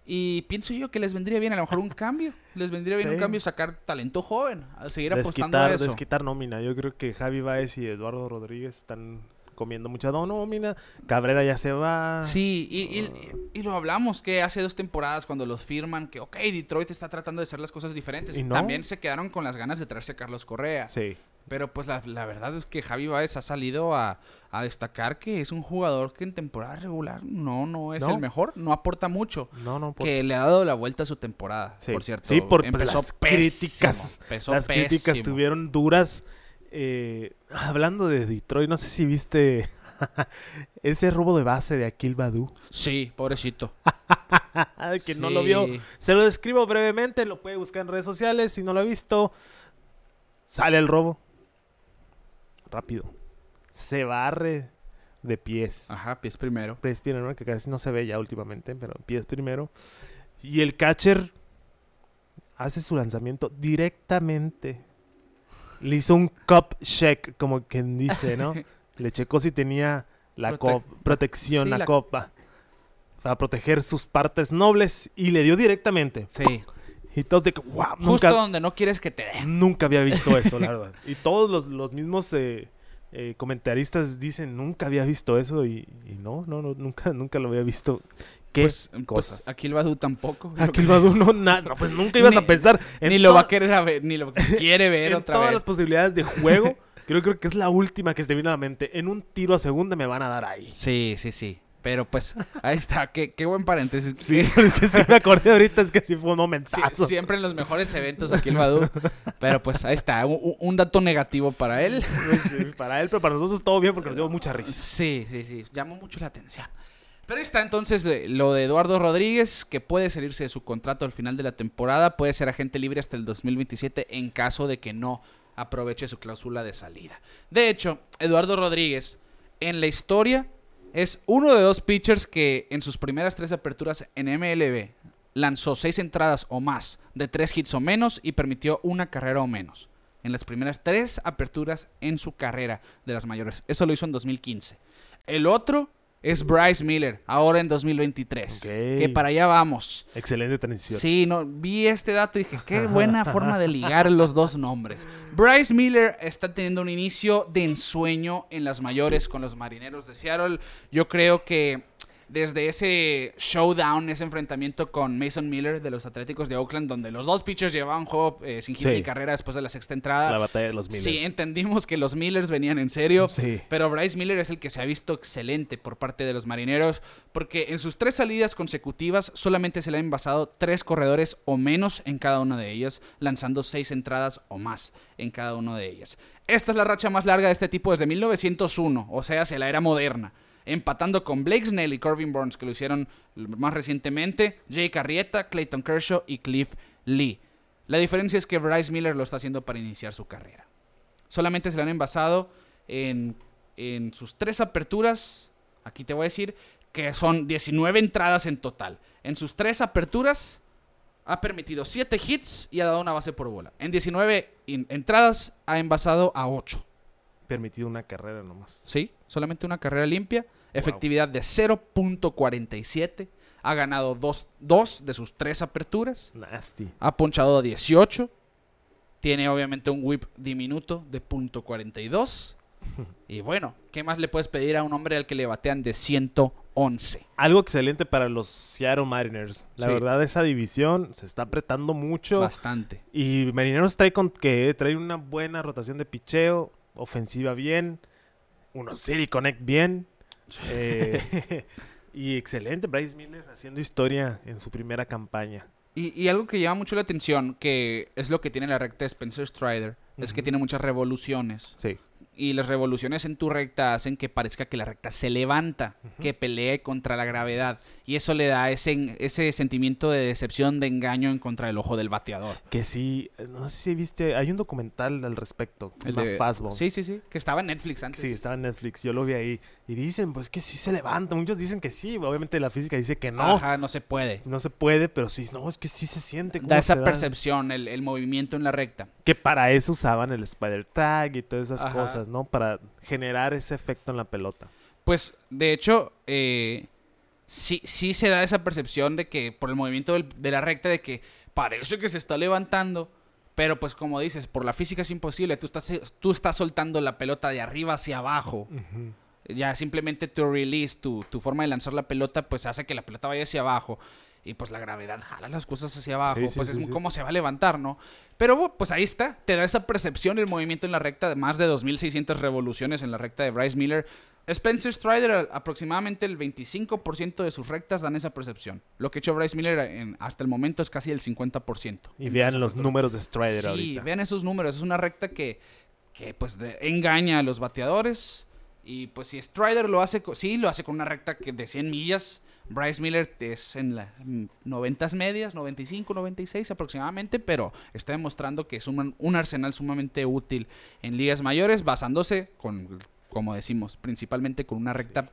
Y pienso yo que les vendría bien a lo mejor un cambio. Les vendría bien Sí. un cambio sacar talento joven, a seguir apostando a desquitar, eso. desquitar nómina. Yo creo que Javi Baez y Eduardo Rodríguez están comiendo mucha nómina. Cabrera ya se va. Sí, y, y- y lo hablamos que hace dos temporadas cuando los firman, que ok, Detroit está tratando de hacer las cosas diferentes. ¿Y no? También se quedaron con las ganas de traerse a Carlos Correa. Sí. Pero pues la, la verdad es que Javi Baez ha salido a, a destacar que es un jugador que en temporada regular no, no es ¿No? el mejor, no aporta mucho. No, no, por- Que le ha dado la vuelta a su temporada, Sí. por cierto. Sí, por Empezó las pésimo, críticas. empezó Las críticas pésimo. estuvieron duras. Eh, hablando de Detroit, no sé si viste ese robo de base de Akil Badu. Sí, pobrecito. que no lo vio. Se lo describo brevemente, lo puede buscar en redes sociales. Si no lo ha visto, sale el robo. Rápido. Se barre de pies. Ajá, pies primero. Pies primero, que casi no se ve ya últimamente, pero pies primero. Y el catcher hace su lanzamiento directamente. Le hizo un cup check, como quien dice, ¿no? Le checó si tenía la Prote- cop- protección, sí, la, la- copa. Para proteger sus partes nobles. Y le dio directamente. Sí. Y todos de que, wow, Justo nunca, donde no quieres que te den. nunca había visto eso, la verdad. Y todos los, los mismos eh, eh, comentaristas dicen, nunca había visto eso. Y, y no, no, no, nunca, nunca lo había visto. ¿Qué Pues, cosas? pues aquí el Badu tampoco. creo. Badu no, na- no, pues nunca ibas Ni- a pensar en Ni lo va a querer a ver, ni lo quiere ver en otra todas vez. las posibilidades de juego. creo, creo que es la última que se te viene a la mente. En un tiro a segunda me van a dar ahí. Sí, sí, sí. Pero pues, ahí está. Qué, qué buen paréntesis. Sí, es que sí me acordé ahorita, es que sí fue un Sí, momentazo. siempre en los mejores eventos aquí el Badu. Pero pues ahí está. Un, un dato negativo para él. Pues, sí, para él, pero para nosotros todo bien porque nos dio mucha risa. Sí, sí, sí. Llamó mucho la atención. Pero está entonces lo de Eduardo Rodríguez, que puede salirse de su contrato al final de la temporada, puede ser agente libre hasta el 2027 en caso de que no aproveche su cláusula de salida. De hecho, Eduardo Rodríguez, en la historia, es uno de dos pitchers que en sus primeras tres aperturas en MLB lanzó seis entradas o más de tres hits o menos y permitió una carrera o menos. En las primeras tres aperturas en su carrera de las mayores. Eso lo hizo en 2015. El otro es Bryce Miller, ahora en 2023. Ok. Que para allá vamos. Excelente transición. Sí, no, vi este dato y dije, qué buena forma de ligar los dos nombres. Bryce Miller está teniendo un inicio de ensueño en las mayores con los marineros de Seattle. Yo creo que desde ese showdown, ese enfrentamiento con Mason Miller de los Atléticos de Oakland, donde los dos pitchers llevaban juego eh, sin hit Sí. ni carrera después de la sexta entrada. La batalla de los Miller. Sí, entendimos que los Millers venían en serio. Sí. Pero Bryce Miller es el que se ha visto excelente por parte de los marineros, porque en sus tres salidas consecutivas solamente se le han envasado tres corredores o menos en cada una de ellas, lanzando seis entradas o más en cada una de ellas. Esta es la racha más larga de este tipo desde 1901, o sea, hacia la era moderna. Empatando con Blake Snell y Corbin Burns, que lo hicieron más recientemente, Jake Arrieta, Clayton Kershaw y Cliff Lee. La diferencia es que Bryce Miller lo está haciendo para iniciar su carrera. Solamente se le han envasado en, en sus tres aperturas. Aquí te voy a decir que son 19 entradas en total. En sus tres aperturas ha permitido 7 hits y ha dado una base por bola. En 19 in- entradas ha envasado a 8. Permitido una carrera nomás. Sí, solamente una carrera limpia. Efectividad de 0.47. Ha ganado 2 de sus 3 aperturas. Nasty. Ha ponchado a 18. Tiene obviamente un whip diminuto de .42. Y bueno, ¿qué más le puedes pedir a un hombre al que le batean de 111? Algo excelente para los Seattle Mariners. La Sí. verdad, esa división se está apretando mucho. Bastante. Y Marineros trae con que trae una buena rotación de picheo, ofensiva bien, unos City Connect bien. eh, y excelente, Bryce Miller haciendo historia en su primera campaña. Y, y algo que llama mucho la atención, que es lo que tiene la recta de Spencer Strider, es que tiene muchas revoluciones. Sí. Y las revoluciones en tu recta hacen que parezca que la recta se levanta, que pelee contra la gravedad. Y eso le da ese, ese sentimiento de decepción, de engaño en contra del ojo del bateador. Que sí, no sé si viste, hay un documental al respecto, se El llama de- Fastball. Sí, sí, sí. Que estaba en Netflix antes. Sí, estaba en Netflix, yo lo vi ahí. Y dicen, pues que sí se levanta. Muchos dicen que sí, obviamente la física dice que no. Ajá, no se puede. No se puede, pero sí, no, es que sí se siente. Da esa percepción, el, el movimiento en la recta. Que para eso usaban el Spider Tag y todas esas Ajá. cosas, ¿no? Para generar ese efecto en la pelota. Pues, de hecho, eh, sí, sí se da esa percepción de que por el movimiento del- de la recta de que parece que se está levantando, pero pues como dices, por la física es imposible. Tú estás, tú estás soltando la pelota de arriba hacia abajo. Ya simplemente tu release, tu, tu forma de lanzar la pelota, pues hace que la pelota vaya hacia abajo. Y pues la gravedad jala las cosas hacia abajo. Sí, sí, pues sí, es sí. como se va a levantar, ¿no? Pero pues ahí está. Te da esa percepción el movimiento en la recta de más de 2.600 revoluciones en la recta de Bryce Miller. Spencer Strider, aproximadamente el 25% de sus rectas dan esa percepción. Lo que ha hecho Bryce Miller en- hasta el momento es casi el 50%. Y vean los números de Strider Sí, ahorita. vean esos números. Es una recta que, que pues de- engaña a los bateadores. Y pues si Strider lo hace, sí, lo hace con una recta que de 100 millas. Bryce Miller es en las 90 medias, 95, 96 aproximadamente, pero está demostrando que es un, un arsenal sumamente útil en ligas mayores, basándose con, como decimos, principalmente con una recta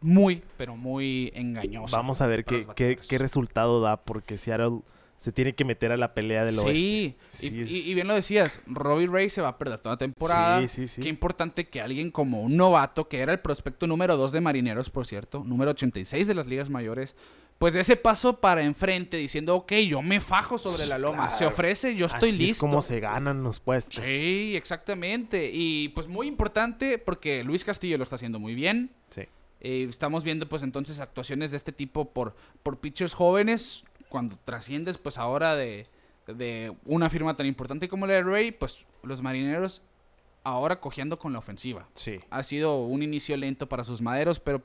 muy, pero muy engañosa. Vamos a ver qué, qué, qué resultado da, porque Seattle se tiene que meter a la pelea del oeste. Sí, Sí, y, es- y- y bien lo decías, Robbie Ray se va a perder toda la temporada. Sí, sí, sí. Qué importante que alguien como un novato, que era el prospecto número 2 de Marineros, por cierto, número 86 de las ligas mayores, pues de ese paso para enfrente diciendo, ok, yo me fajo sobre la loma, se ofrece, yo estoy Así listo. es como se ganan los puestos. Sí, exactamente. Y pues muy importante porque Luis Castillo lo está haciendo muy bien. Sí. Eh, estamos viendo pues entonces actuaciones de este tipo por, por pitchers jóvenes. Cuando trasciendes pues ahora de, de una firma tan importante como la de Ray, pues los marineros ahora cojeando con la ofensiva. Sí. Ha sido un inicio lento para sus maderos, pero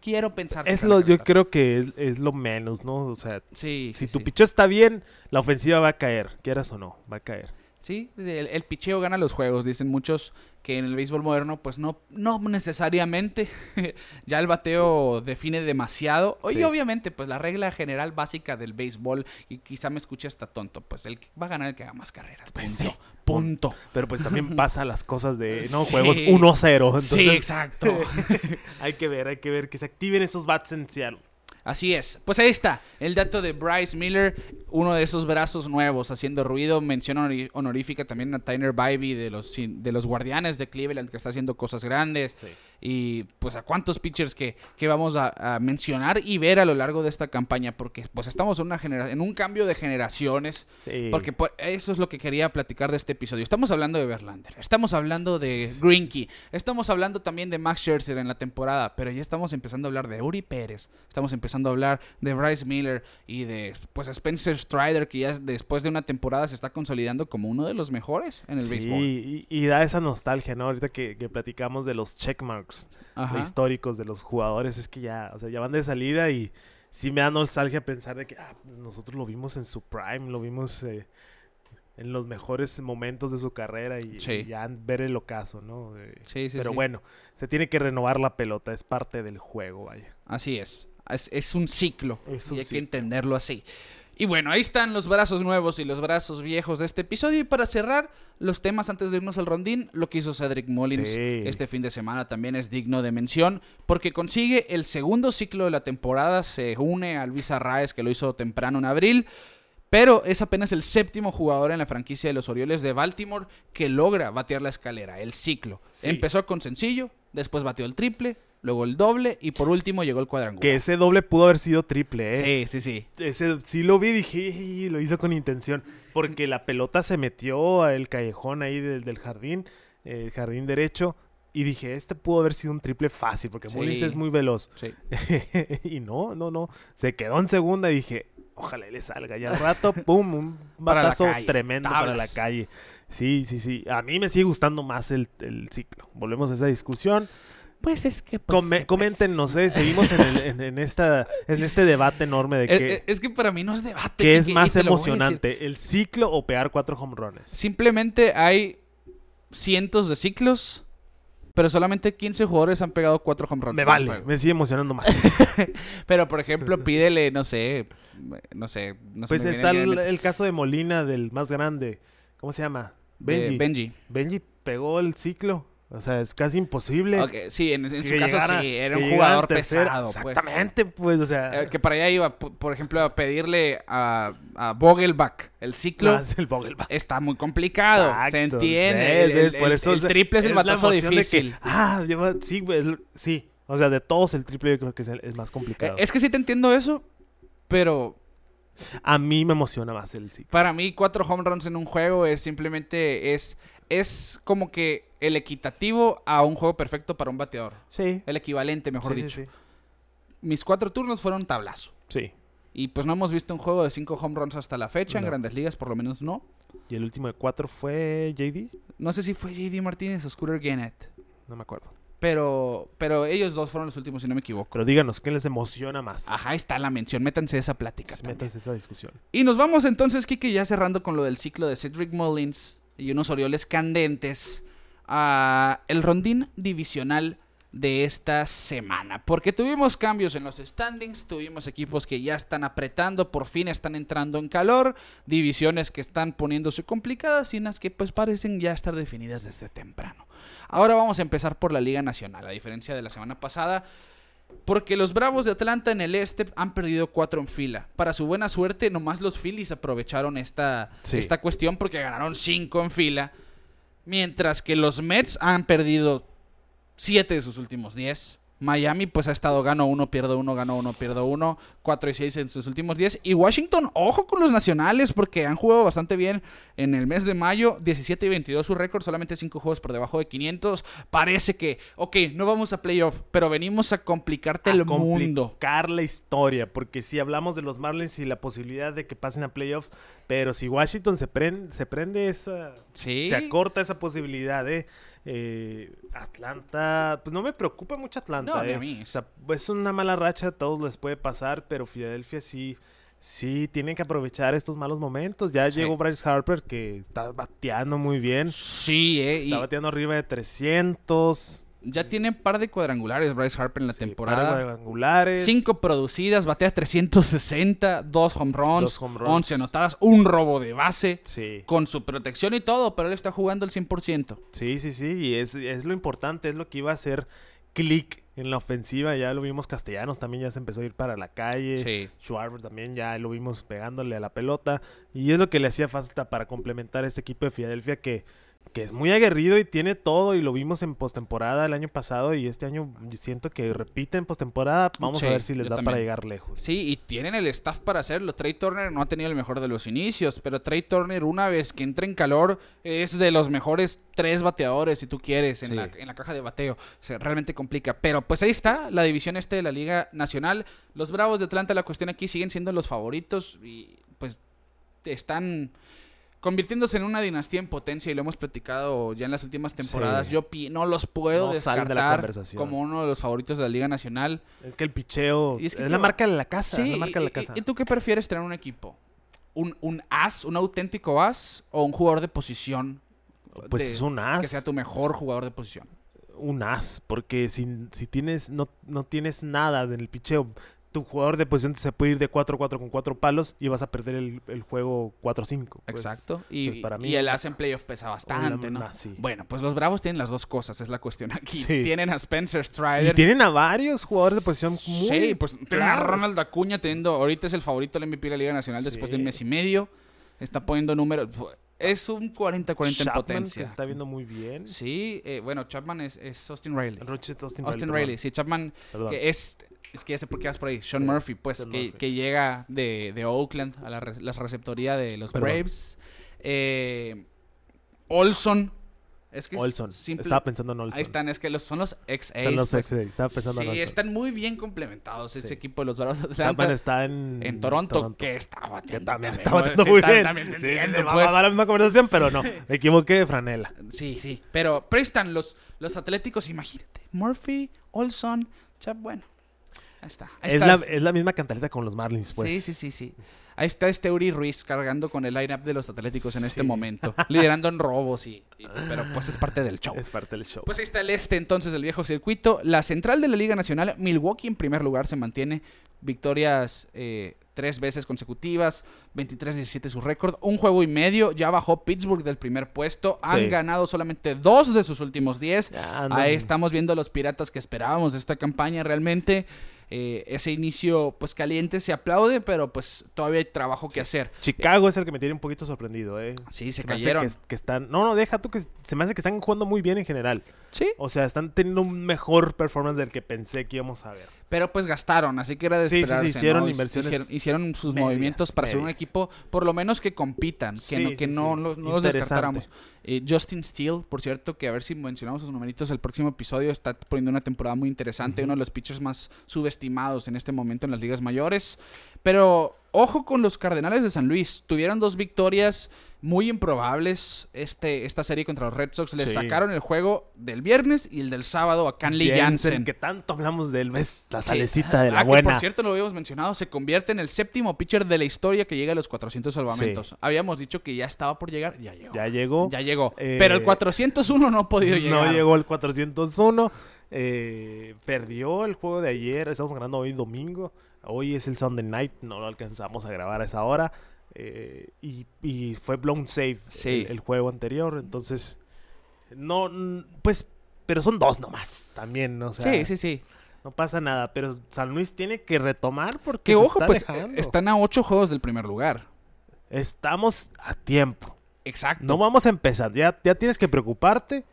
quiero pensar que Es lo, yo creo que es, es lo menos, ¿no? O sea, Sí, si sí, tu sí. picheo está bien, la ofensiva va a caer, quieras o no, va a caer. Sí, el, el picheo gana los juegos, dicen muchos que en el béisbol moderno pues no, no necesariamente, ya el bateo define demasiado. Y Sí. obviamente pues la regla general básica del béisbol, y quizá me escuche hasta tonto, pues el que va a ganar el que haga más carreras. Pues Punto. sí. Punto. Pero pues también pasa las cosas de, no, Sí. juegos 1-0. Entonces, sí, exacto. hay que ver, hay que ver que se activen esos bats en Seattle. Así es. Pues ahí está, el dato de Bryce Miller, uno de esos brazos nuevos haciendo ruido. Mención honorífica también a Tyler Bybee de los, de los Guardianes de Cleveland, que está haciendo cosas grandes. Y pues a cuántos pitchers que, que vamos a, a mencionar y ver a lo largo de esta campaña, porque pues estamos en, una en un cambio de generaciones. Sí. Porque por- eso es lo que quería platicar de este episodio. Estamos hablando de Verlander, estamos hablando de Greinke, estamos hablando también de Max Scherzer en la temporada, pero ya estamos empezando a hablar de Uri Pérez, estamos empezando a hablar de Bryce Miller y de pues Spencer Strider, que ya después de una temporada se está consolidando como uno de los mejores en el Sí, béisbol. y, y da esa nostalgia, ¿no? Ahorita que, que platicamos de los checkmarks Ajá. históricos de los jugadores, es que ya, o sea, ya van de salida y sí me da nostalgia pensar de que ah, pues nosotros lo vimos en su prime, lo vimos eh, en los mejores momentos de su carrera y, Sí. y ya ver el ocaso, ¿no? Eh, Sí, sí, pero bueno, se tiene que renovar la pelota, es parte del juego, vaya. Así es. Es, es un ciclo. Es y hay que entenderlo así. Y bueno, ahí están los brazos nuevos y los brazos viejos de este episodio. Y para cerrar los temas antes de irnos al rondín, lo que hizo Cedric Mullins Sí. este fin de semana también es digno de mención, porque consigue el segundo ciclo de la temporada, se une a Luis Arraez, que lo hizo temprano en abril. Pero es apenas el séptimo jugador en la franquicia de los Orioles de Baltimore que logra batear la escalera, el ciclo. Sí. Empezó con sencillo, después bateó el triple, luego el doble y por último llegó el cuadrangular. Que ese doble pudo haber sido triple, ¿eh? Sí, sí, sí. Ese sí lo vi y dije, "Ey, lo hizo con intención. Porque la pelota se metió al callejón ahí del, del jardín, eh, el jardín derecho. Y dije, este pudo haber sido un triple fácil, porque Sí. Es muy veloz. sí. y no, no, no. Se quedó en segunda y dije, ojalá le salga. Y al rato, pum, un batazo tremendo para la calle. Sí, sí, sí. A mí me sigue gustando más el, el ciclo. Volvemos a esa discusión. Pues es que... Come- comenten, no sé, seguimos en, el- en- en esta, en este debate enorme de Es, que, es- es que para mí no es debate. ¿qué es más emocionante, el ciclo o pegar cuatro home runs. Simplemente hay cientos de ciclos, pero solamente 15 jugadores han pegado 4 home runs. Me vale, me sigue emocionando más. Pero, por ejemplo, pídele, no sé, no sé. No Pues está el, el caso de Molina, del más grande. ¿Cómo se llama? Benji. Benji. Benji pegó el ciclo. O sea, es casi imposible. Ok, sí, en, su caso sí, era un jugador pesado. pues. Exactamente, pues, o sea. Eh, que para allá iba, por ejemplo, a pedirle a, a Vogelbach el ciclo. no, es el Vogelbach. Está muy complicado, se entiende. sí, el, por eso el triple es el batazo que, difícil. ah, lleva- sí, el- sí. O sea, de todos el triple yo creo que es, el- es más Eh, complicado. es que sí te entiendo eso, pero A mí me emociona más el ciclo. Para mí, cuatro home runs en un juego es simplemente es, es como que el equitativo a un juego perfecto para un bateador. Sí. El equivalente, mejor sí, dicho. sí, Mis cuatro turnos fueron tablazo. sí. Sí. Y pues no hemos visto un juego de cinco home runs hasta la fecha. En grandes ligas, por lo menos no. Y el último de cuatro fue JD. No sé si fue JD Martínez o Scooter Gennett. No me acuerdo. Pero, pero ellos dos fueron los últimos, si no me equivoco. Pero díganos, ¿qué les emociona más? Ajá, está la mención. Métanse esa plática. Sí, métanse esa discusión. Y nos vamos entonces, Kike, ya cerrando con lo del ciclo de Cedric Mullins y unos Orioles candentes a el rondín divisional de esta semana. Porque tuvimos cambios en los standings, tuvimos equipos que ya están apretando, por fin están entrando en calor, divisiones que están poniéndose complicadas y unas que pues parecen ya estar definidas desde temprano. Ahora vamos a empezar por la Liga Nacional, a diferencia de la semana pasada. Porque los Bravos de Atlanta en el este han perdido cuatro en fila. Para su buena suerte, nomás los Phillies aprovecharon esta, Sí. esta cuestión porque ganaron cinco en fila. Mientras que los Mets han perdido siete de sus últimos diez. Miami pues ha estado gano uno, pierdo uno, gano uno, pierdo uno. 4 y 6 en sus últimos 10. Y Washington, ojo con los nacionales porque han jugado bastante bien en el mes de mayo. 17 y 22 su récord, solamente 5 juegos por debajo de 500. Parece que, ok, no vamos a playoff, pero venimos a complicarte A el mundo. complicar la historia, porque si hablamos de los Marlins y la posibilidad de que pasen a playoffs, pero si Washington se prende, se prende esa, Sí. se acorta esa posibilidad, ¿eh? Eh, Atlanta, pues no me preocupa mucho Atlanta, No, ¿eh? mí. O sea, es una mala racha, a todos les puede pasar, pero Filadelfia sí, sí tienen que aprovechar estos malos momentos. Ya Sí. llegó Bryce Harper que está bateando muy bien, Sí, eh. está y bateando arriba de 300. Ya tiene par de cuadrangulares Bryce Harper en la sí, par de temporada. cuadrangulares. Cinco producidas, batea 360, dos home runs, Dos home runs. 11 anotadas, un robo de base, Sí. con su protección y todo, pero él está jugando al 100%. Sí, sí, sí, y es, es lo importante, es lo que iba a hacer clic en la ofensiva, ya lo vimos Castellanos también ya se empezó a ir para la calle, Sí. Schwarber también ya lo vimos pegándole a la pelota, y es lo que le hacía falta para complementar a este equipo de Filadelfia que, que es muy aguerrido y tiene todo, y lo vimos en postemporada el año pasado, y este año siento que repite en postemporada, vamos Sí, a ver si les da para llegar lejos. Sí, y tienen el staff para hacerlo. Trey Turner no ha tenido el mejor de los inicios, pero Trey Turner una vez que entra en calor es de los mejores tres bateadores, si tú quieres, en, Sí. la, en la caja de bateo. Se realmente complica. Pero pues ahí está la división este de la Liga Nacional. Los Bravos de Atlanta, la cuestión aquí siguen siendo los favoritos y pues están convirtiéndose en una dinastía en potencia y lo hemos platicado ya en las últimas temporadas. Sí. Yo pi- no los puedo No salen de la descartar conversación. como uno de los favoritos de la Liga Nacional. Es que el picheo Y es, la marca de la casa, es Sí, la marca de la y- casa. y- ¿Y tú qué prefieres tener un equipo? ¿Un, un as, un auténtico as o un jugador de posición? pues de- es un as. Que sea tu mejor jugador de posición. un as, porque si, si tienes, no, no tienes nada en el picheo, tu jugador de posición se puede ir de 4-4 con 4 palos y vas a perder el, el juego 4-5. Pues, Exacto. Y, pues, para mí- y el as en playoff pesa bastante, ¿no? Sí. Bueno, pues los Bravos tienen las dos cosas, es la cuestión aquí. Sí. Tienen a Spencer Y Strider. tienen a varios jugadores de posición muy Sí, pues tienen a. Ronald Acuña teniendo, ahorita es el favorito del MVP de la Liga Nacional después Sí. de un mes y medio. Está poniendo números. Es un 40-40 en potencia. que está viendo muy bien. Sí, eh, bueno, Chapman es, es Austin Riley. Rochester, Austin, Austin Riley, sí, Chapman que es es que ya sé por qué vas por ahí. Sean Sí, Murphy, pues, que, Murphy. que llega de, de Oakland a la, re- la receptoría de los Perdón. Braves. Eh, Olson. Es que Olson. simple- Estaba pensando en Olson. Ahí están, es que los, son los ex Son los pues. ex Estaba pensando Sí, en Olson. están muy bien complementados ese Sí. equipo de los Bravos de Atlanta. Chapman está en, en Toronto, que está Que batiendo. también también, está batiendo muy bien. también Sí, pues. va a la misma conversación, pero no. Me equivoqué de franela. Sí, sí. Pero prestan los, los atléticos, imagínate. Murphy, Olson, Chap, bueno. Ahí está. Ahí Es está. la, es la misma cantaleta con los Marlins, pues. Sí, sí, sí, sí. Ahí está este Uri Ruiz cargando con el lineup de los Atléticos en este momento, liderando en robos y, y- pero pues es parte del show. Es parte del show. Pues ahí está el este entonces del viejo circuito. La central de la Liga Nacional, Milwaukee en primer lugar se mantiene. Victorias eh, tres veces consecutivas, 23-17 su récord. Un juego y medio, ya bajó Pittsburgh del primer puesto. Han Sí. ganado solamente dos de sus últimos 10. Ya andan- Ahí estamos viendo los piratas que esperábamos de esta campaña realmente. Eh, ese inicio pues caliente se aplaude, pero pues todavía hay trabajo que hacer. Chicago es el que me tiene un poquito sorprendido, ¿eh? Sí, se hace cayeron. Que, que están... No, no, deja tú que se me hace que están jugando muy bien en general. Sí, O sea, están teniendo un mejor performance del que pensé que íbamos a ver. pero pues gastaron, así que era de Sí, sí, sí, esperarse, hicieron ¿no? inversiones Hicieron, hicieron sus medias, movimientos para ser un equipo, por lo menos que compitan, que Sí, no, que sí, no, sí. los, no los Interesante. descartáramos. Eh, Justin Steele, por cierto, que a ver si mencionamos sus numeritos el próximo episodio, está poniendo una temporada muy interesante, uno de los pitchers más subestimados en este momento en las ligas mayores. Pero ojo con los Cardenales de San Luis, tuvieron dos victorias muy improbables este, esta serie contra los Red Sox. Les Sí. sacaron el juego del viernes y el del sábado a Canley Jansen. que tanto hablamos de él, ves la Sí. salecita de la Ah, que buena. por cierto, lo habíamos mencionado, se convierte en el séptimo pitcher de la historia que llega a los 400 salvamentos. Habíamos dicho que ya estaba por llegar, ya llegó. Ya llegó. Ya llegó. Eh, Pero el 401 no ha podido llegar. No llegó el 401. eh, perdió el juego de ayer. Estamos grabando hoy domingo. Hoy es el Sunday night. No lo alcanzamos a grabar a esa hora. eh, y, y fue blown save Sí. el, el juego anterior. Entonces, no, n- pues, pero son dos nomás también. ¿no? O sea, sí, sí, sí. No pasa nada. Pero San Luis tiene que retomar porque Que ojo, está pues están a ocho juegos del primer lugar. Estamos a tiempo. Exacto. No vamos a empezar. Ya, ya tienes que preocuparte.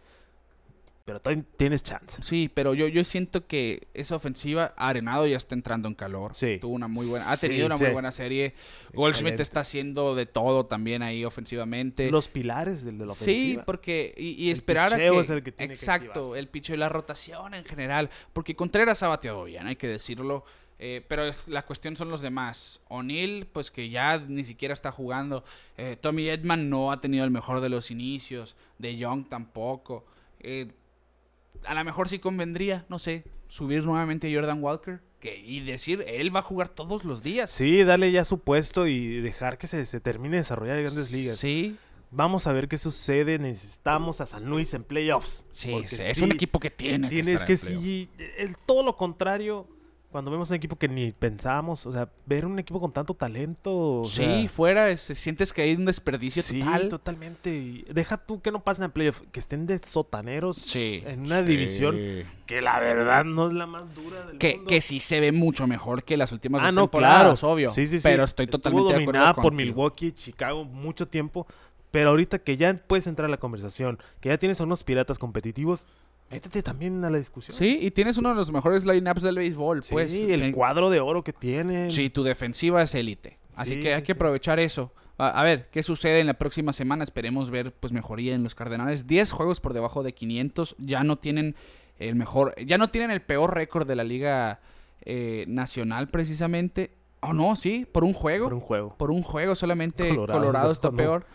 Pero tienes chance. Sí, pero yo, yo siento que esa ofensiva, Arenado ya está entrando en calor. Sí. Tuvo una muy buena, ha Sí, tenido una sí. muy buena serie. Goldschmidt está haciendo de todo también ahí ofensivamente. Los pilares de, de la Sí, ofensiva. porque y, y El esperar a picheo que, es el que tiene que exacto, el picho y la rotación en general, porque Contreras ha bateado bien, hay que decirlo. eh, pero es- la cuestión son los demás. O'Neill, pues que ya ni siquiera está jugando. Eh, Tommy Edman no ha tenido el mejor de los inicios. De Young tampoco. Eh, a lo mejor sí convendría, no sé, subir nuevamente a Jordan Walker. Que, y decir, él va a jugar todos los días. Sí, darle ya su puesto y dejar que se, se termine de desarrollar en grandes ligas. Sí, Vamos a ver qué sucede. Necesitamos a San Luis en playoffs. sí, es sí, un equipo que tiene que Tienes estar que en playoff. sí. El, todo lo contrario. Cuando vemos un equipo que ni pensábamos. O sea, ver un equipo con tanto talento. o Sí, sea, fuera, es- sientes que hay un desperdicio sí, total. totalmente. Deja tú que no pasen en playoff. Que estén de sotaneros. Sí. En una sí. división que la verdad no es la más dura del Que, mundo. que sí se ve mucho mejor que las últimas Ah, dos no, temporadas, claro. obvio. Sí, sí, sí. Pero estoy Estuvo totalmente de acuerdo dominada por contigo. Milwaukee, Chicago mucho tiempo. Pero ahorita que ya puedes entrar a la conversación, que ya tienes a unos piratas competitivos, métete también a la discusión. Sí, y tienes uno de los mejores lineups del béisbol, Sí, pues. el Ten- cuadro de oro que tienen. Sí, tu defensiva es élite. Así Sí, que hay que aprovechar eso. A, a ver, ¿qué sucede en la próxima semana? Esperemos ver pues mejoría en los Cardenales. 10 juegos por debajo de 500. Ya no tienen el mejor, ya no tienen el peor récord de la liga eh, nacional precisamente. Oh, no, sí, por un juego. por un juego. por un juego solamente Colorado, Colorado, está no. peor.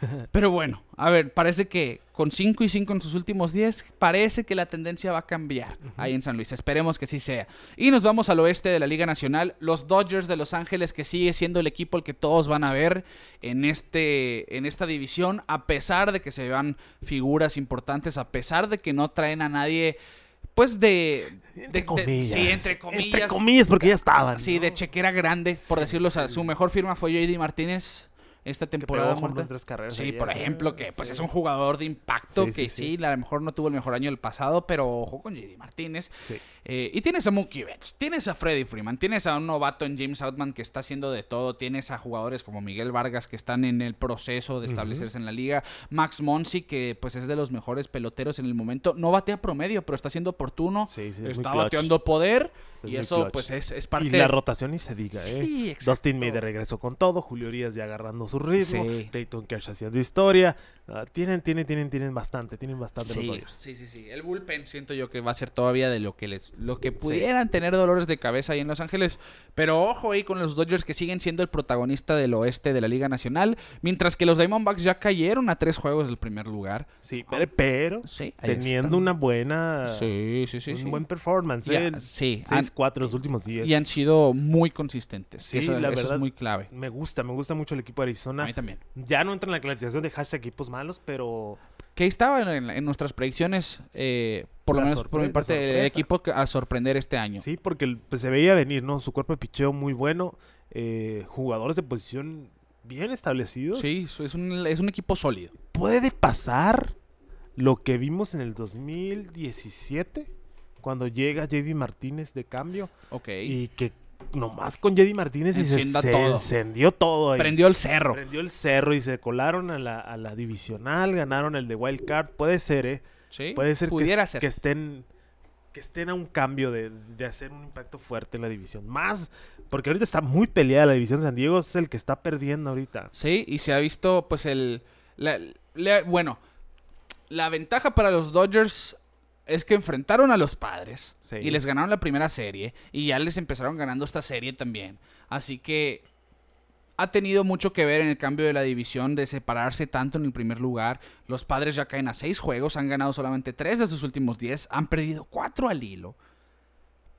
Pero bueno, a ver, parece que con 5 y 5 en sus últimos 10, parece que la tendencia va a cambiar ahí en San Luis. Esperemos que sí sea. Y nos vamos al oeste de la Liga Nacional. Los Dodgers de Los Ángeles, que sigue siendo el equipo al que todos van a ver en, este, en esta división, a pesar de que se vean figuras importantes, a pesar de que no traen a nadie pues de... Entre de- de- comillas. sí, entre comillas. Entre comillas, porque ya estaban. Sí, ¿no? de chequera grande, por Sí, decirlo. O sea, sí. su mejor firma fue JD Martínez esta Que temporada home muerta. tres carreras Sí, ayer, por ejemplo, que pues Sí. es un jugador de impacto Sí, que sí, a lo mejor no tuvo el mejor año del pasado, pero ojo con JD Martínez. Eh, y tienes a Mookie Betts, tienes a Freddie Freeman, tienes a un novato en James Outman que está haciendo de todo, tienes a jugadores como Miguel Vargas que están en el proceso de establecerse en la liga, Max Monsi que pues es de los mejores peloteros en el momento, no batea promedio, pero está siendo oportuno, Sí, sí, es está bateando poder es y eso clutch. pues es, es parte Y la rotación ni se diga, ¿eh? Sí, exacto. Dustin May de regreso con todo, Julio Urias ya agarrando su ritmo, Sí. Clayton Kershaw haciendo historia. Ah, tienen, tienen, tienen, tienen bastante, tienen bastante los Sí, Dodgers. sí, sí, sí. El bullpen siento yo que va a ser todavía de lo que les, lo que pudieran tener dolores de cabeza ahí en Los Ángeles. Pero ojo ahí con los Dodgers que siguen siendo el protagonista del oeste de la Liga Nacional, mientras que los Diamondbacks ya cayeron a tres juegos del primer lugar. Sí, pero, pero Sí, ahí teniendo están. una buena, Sí, sí, sí, un sí. buen performance. Ya, ¿eh? sí, han- 6-4 los últimos días. y han sido muy consistentes. Sí, eso, la eso verdad, es muy clave. Me gusta, me gusta mucho el equipo de A mí también. Ya no entra en la clasificación de hashtag equipos malos, pero Que estaba en, en nuestras predicciones, eh, por lo menos por mi parte, el equipo a sorprender este año. sí, porque pues, se veía venir, ¿no? Su cuerpo de picheo muy bueno, eh, jugadores de posición bien establecidos. Sí, es un, es un equipo sólido. Puede pasar lo que vimos en el 2017, cuando llega JD Martínez de cambio Ok. y que nomás con JD Martínez y se, Encienda se todo. encendió todo ahí. Prendió el cerro. Prendió el cerro y se colaron a la, a la divisional, ganaron el de Wild Card. Puede ser, ¿eh? Sí, Puede ser que, pudiera es- ser. que estén que estén a un cambio de, de hacer un impacto fuerte en la división. Más, porque ahorita está muy peleada la división. San Diego es el que está perdiendo ahorita. Sí, y se ha visto, pues, el. la- la- bueno, la ventaja para los Dodgers es que enfrentaron a los padres Sí. y les ganaron la primera serie y ya les empezaron ganando esta serie también. Así que ha tenido mucho que ver en el cambio de la división, de separarse tanto en el primer lugar. Los padres ya caen a seis juegos, han ganado solamente tres de sus últimos diez, han perdido cuatro al hilo.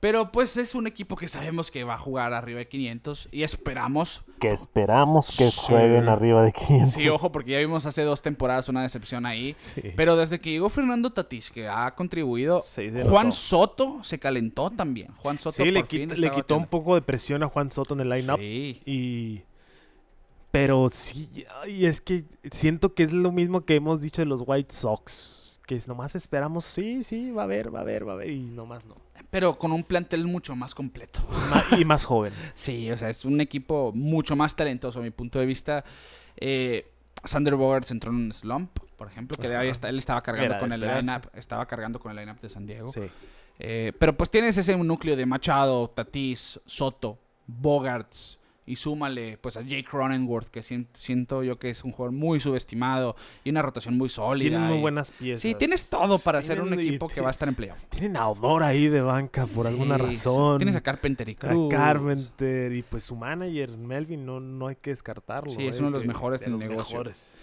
Pero pues es un equipo que sabemos que va a jugar arriba de 500 y esperamos Que esperamos que Sí. jueguen arriba de 500. Sí, ojo, porque ya vimos hace dos temporadas una decepción ahí. Sí. Pero desde que llegó Fernando Tatís, que ha contribuido, Juan. Soto se calentó también. Juan Soto Sí, le, por fin quita- está le quitó un poco de presión a Juan Soto en el line-up. Sí. Y. Pero sí, ay, es que siento que es lo mismo que hemos dicho de los White Sox. Que nomás esperamos, sí, sí, va a haber, va a haber, va a haber. Y nomás no. Pero con un plantel mucho más completo. Y más joven. Sí, o sea, es un equipo mucho más talentoso a mi punto de vista. Eh, Sander Bogarts entró en un slump, por ejemplo, que Ajá. él estaba cargando Era con el lineup, estaba cargando con el lineup de San Diego. Sí. Eh, pero pues tienes ese núcleo de Machado, Tatís, Soto, Bogarts y súmale pues a Jake Cronenworth que sien- siento yo que es un jugador muy subestimado y una rotación muy sólida. Tienen muy y- buenas piezas. Sí, tienes todo para ser un equipo que va a estar en playoff. Tienen a Odor ahí de banca por Sí, alguna razón. Tienes a Carpenter y A Cruz. Carpenter y pues su manager, Melvin, no, no hay que descartarlo. Sí, es eh, uno de los mejores de en el los negocio. mejores.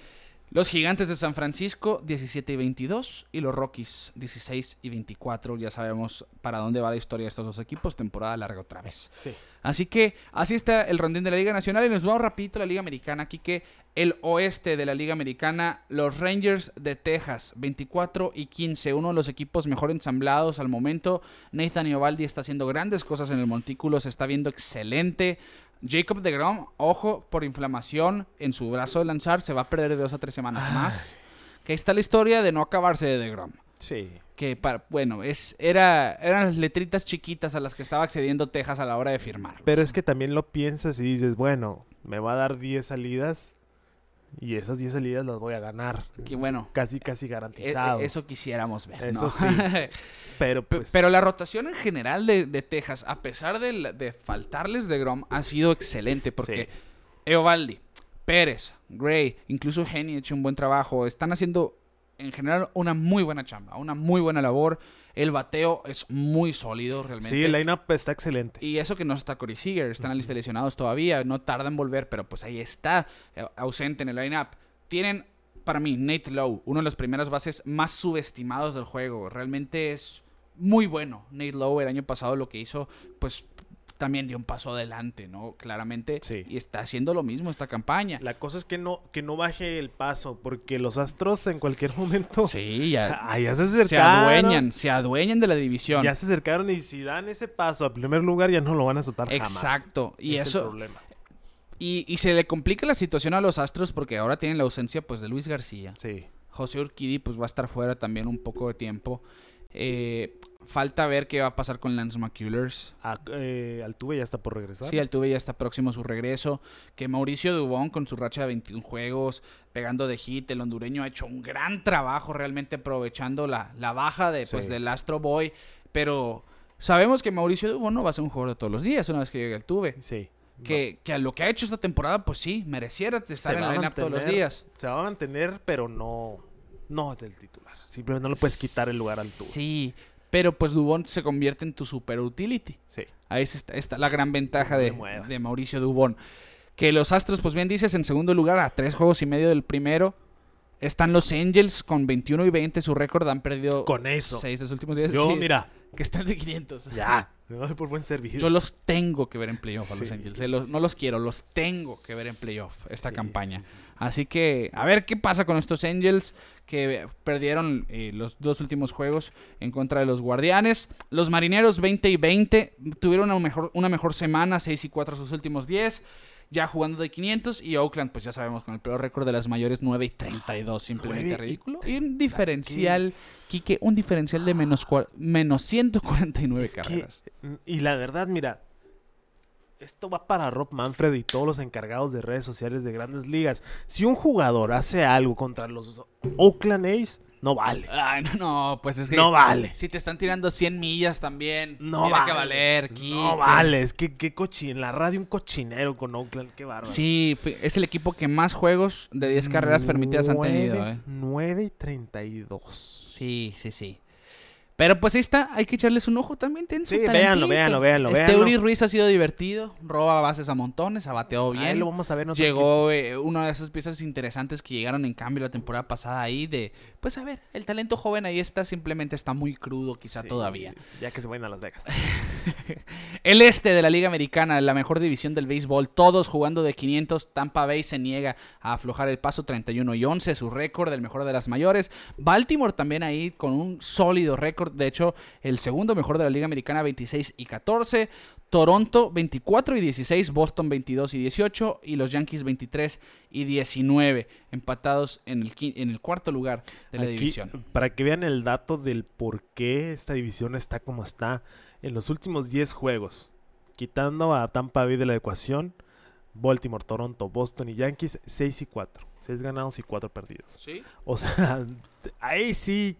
Los Gigantes de San Francisco, 17 y 22. Y los Rockies, 16 y 24. Ya sabemos para dónde va la historia de estos dos equipos. Temporada larga otra vez. Sí. Así que así está el rondín de la Liga Nacional. Y nos vamos rapidito a la Liga Americana. Aquí que el oeste de la Liga Americana, los Rangers de Texas, 24 y 15. Uno de los equipos mejor ensamblados al momento. Nathan Iovaldi está haciendo grandes cosas en el montículo. Se está viendo excelente. Jacob de Grom, ojo, por inflamación en su brazo de lanzar, se va a perder de dos a tres semanas más. Que ahí está la historia de no acabarse de DeGrom. Sí. Que, para, bueno, es, era, eran las letritas chiquitas a las que estaba accediendo Texas a la hora de firmar. Pero es que también lo piensas y dices, bueno, me va a dar 10 salidas y esas 10 salidas las voy a ganar. Que bueno, Casi, casi e- garantizado. e- eso quisiéramos ver. Eso ¿no? sí. Pero Pe- pues... Pero la rotación en general de, de Texas, a pesar de, de faltarles de Grom, ha sido excelente. Porque Eovaldi, Pérez, Gray, incluso Henny ha hecho un buen trabajo. Están haciendo en general una muy buena chamba, una muy buena labor. El bateo es muy sólido realmente. Sí, el lineup está excelente. Y eso que no está Corey Seager, está en la lista de lesionados todavía, no tarda en volver, pero pues ahí está, eh, ausente en el lineup. Tienen, para mí, Nate Lowe, uno de los primeras bases más subestimados del juego. Realmente es muy bueno. Nate Lowe el año pasado lo que hizo, pues también dio un paso adelante, ¿no? Claramente. Sí. Y está haciendo lo mismo esta campaña. La cosa es que no, que no baje el paso, porque los Astros en cualquier momento Sí, ya, ah, ya se se acercaron. adueñan, se adueñan de la división. Ya se acercaron y si dan ese paso a primer lugar ya no lo van a soltar jamás. Exacto. Y es el eso, problema. y, y se le complica la situación a los Astros porque ahora tienen la ausencia pues de Luis García. Sí. José Urquidi pues va a estar fuera también un poco de tiempo. Eh, falta ver qué va a pasar con Lance McCullers. A- eh, Altuve ya está por regresar. Sí, Altuve ya está próximo a su regreso. Que Mauricio Dubón con su racha de 21 juegos, pegando de hit, el hondureño ha hecho un gran trabajo realmente aprovechando la, la baja de, pues, del Astro Boy. Pero sabemos que Mauricio Dubón no va a ser un jugador de todos los días una vez que llegue Altuve. Sí. Que, que a lo que ha hecho esta temporada, pues sí, mereciera Se estar en la lineup todos los días. Se va a mantener, pero no, no es del titular. Simplemente no le puedes quitar el lugar al Altuve. Sí, pero pues Dubón se convierte en tu super utility. Sí. Ahí está, está la gran ventaja de, de Mauricio Dubón. Que los Astros, pues bien dices, en segundo lugar, a tres juegos y medio del primero. Están los Angels con 21 y 20, su récord han perdido Con eso. seis de los últimos días. Yo, Sí, mira, que están de 500. ya. Me doy por buen servicio. Yo los tengo que ver en playoff a los Angels. eh, los- sí. no los quiero, los tengo que ver en playoff esta campaña. sí, sí, sí. Así que a ver qué pasa con estos Angels que perdieron eh, los dos últimos juegos en contra de los Guardianes. Los Marineros 20 y 20 tuvieron una mejor, una mejor semana, 6 y 4 sus últimos 10. Ya jugando de 500 y Oakland, pues ya sabemos, con el peor récord de las mayores, 9 y 32, simplemente 9 y- ridículo. Y un diferencial, Quique, un diferencial de menos, menos 149 Es que- carreras. y la verdad, mira, esto va para Rob Manfred y todos los encargados de redes sociales de grandes ligas. Si un jugador hace algo contra los Oakland A's, no vale. Ay, no, no, pues es que. No vale. Si te están tirando 100 millas también. No tiene vale. que valer, No vale, es que qué cochi en la radio un cochinero con Oakland, qué bárbaro. Sí, es el equipo que más juegos de 10 carreras permitidas han tenido, Nueve- ¿eh? 9 y 32. Sí, sí, sí. Pero pues ahí está, hay que echarles un ojo también. Ten su Sí, véanlo, talentito. véanlo, véanlo, Este véanlo. Uri Ruiz ha sido divertido, roba bases a montones, ha bateado Ahí bien. lo vamos a ver Llegó eh, una de esas piezas interesantes que llegaron en cambio la temporada pasada ahí de, pues a ver, el talento joven ahí está, simplemente está muy crudo quizá Sí, todavía. Ya que se vayan a Las Vegas. El este de la Liga Americana, la mejor división del béisbol, todos jugando de 500. Tampa Bay se niega a aflojar el paso 31 y 11, su récord, el mejor de las mayores. Baltimore también ahí con un sólido récord, de hecho, el segundo mejor de la Liga Americana, 26 y 14. Toronto 24 y 16, Boston 22 y 18 y los Yankees 23 y 19, empatados en el, en el cuarto lugar de la Aquí, división. Para que vean el dato del por qué esta división está como está, en los últimos 10 juegos, quitando a Tampa Bay de la ecuación, Baltimore, Toronto, Boston y Yankees, 6 y 4. 6 ganados y 4 perdidos. ¿Sí? O sea, ahí sí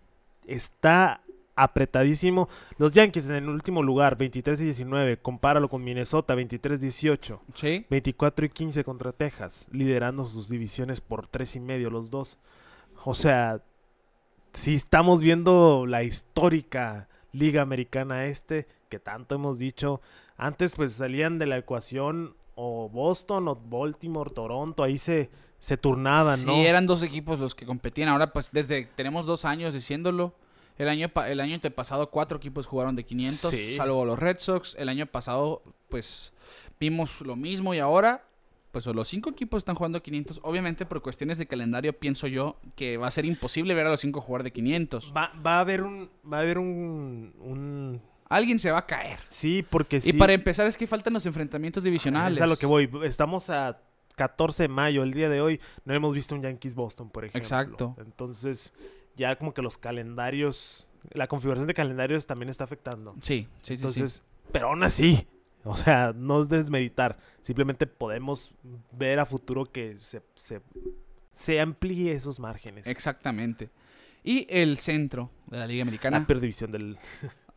está apretadísimo. Los Yankees en el último lugar, 23 y 19. Compáralo con Minnesota, 23 y 18. Sí. 24 y 15 contra Texas, liderando sus divisiones por 3 y medio los dos. O sea, si estamos viendo la histórica Liga Americana Este, que tanto hemos dicho, antes pues salían de la ecuación o Boston o Baltimore, Toronto, ahí se, se turnaban, sí, ¿no? eran dos equipos los que competían. Ahora, pues, desde tenemos dos años diciéndolo. El año, el año antepasado, cuatro equipos jugaron de 500, Sí. salvo los Red Sox. El año pasado, pues, vimos lo mismo y ahora, pues, los cinco equipos están jugando 500. Obviamente, por cuestiones de calendario, pienso yo que va a ser imposible ver a los cinco jugar de 500. Va, va a haber un, va a haber un, un- Alguien se va a caer. sí, porque sí. Y para empezar, es que faltan los enfrentamientos divisionales. Es a lo que voy. Estamos a 14 de mayo, el día de hoy. No hemos visto un Yankees Boston, por ejemplo. Exacto. Entonces, ya como que los calendarios, la configuración de calendarios también está afectando. Sí, sí, sí, sí. Entonces, pero aún así, o sea, no es desmeditar. Simplemente podemos ver a futuro que se, se, se amplíe esos márgenes. Exactamente. Y el centro de la Liga Americana. La división del,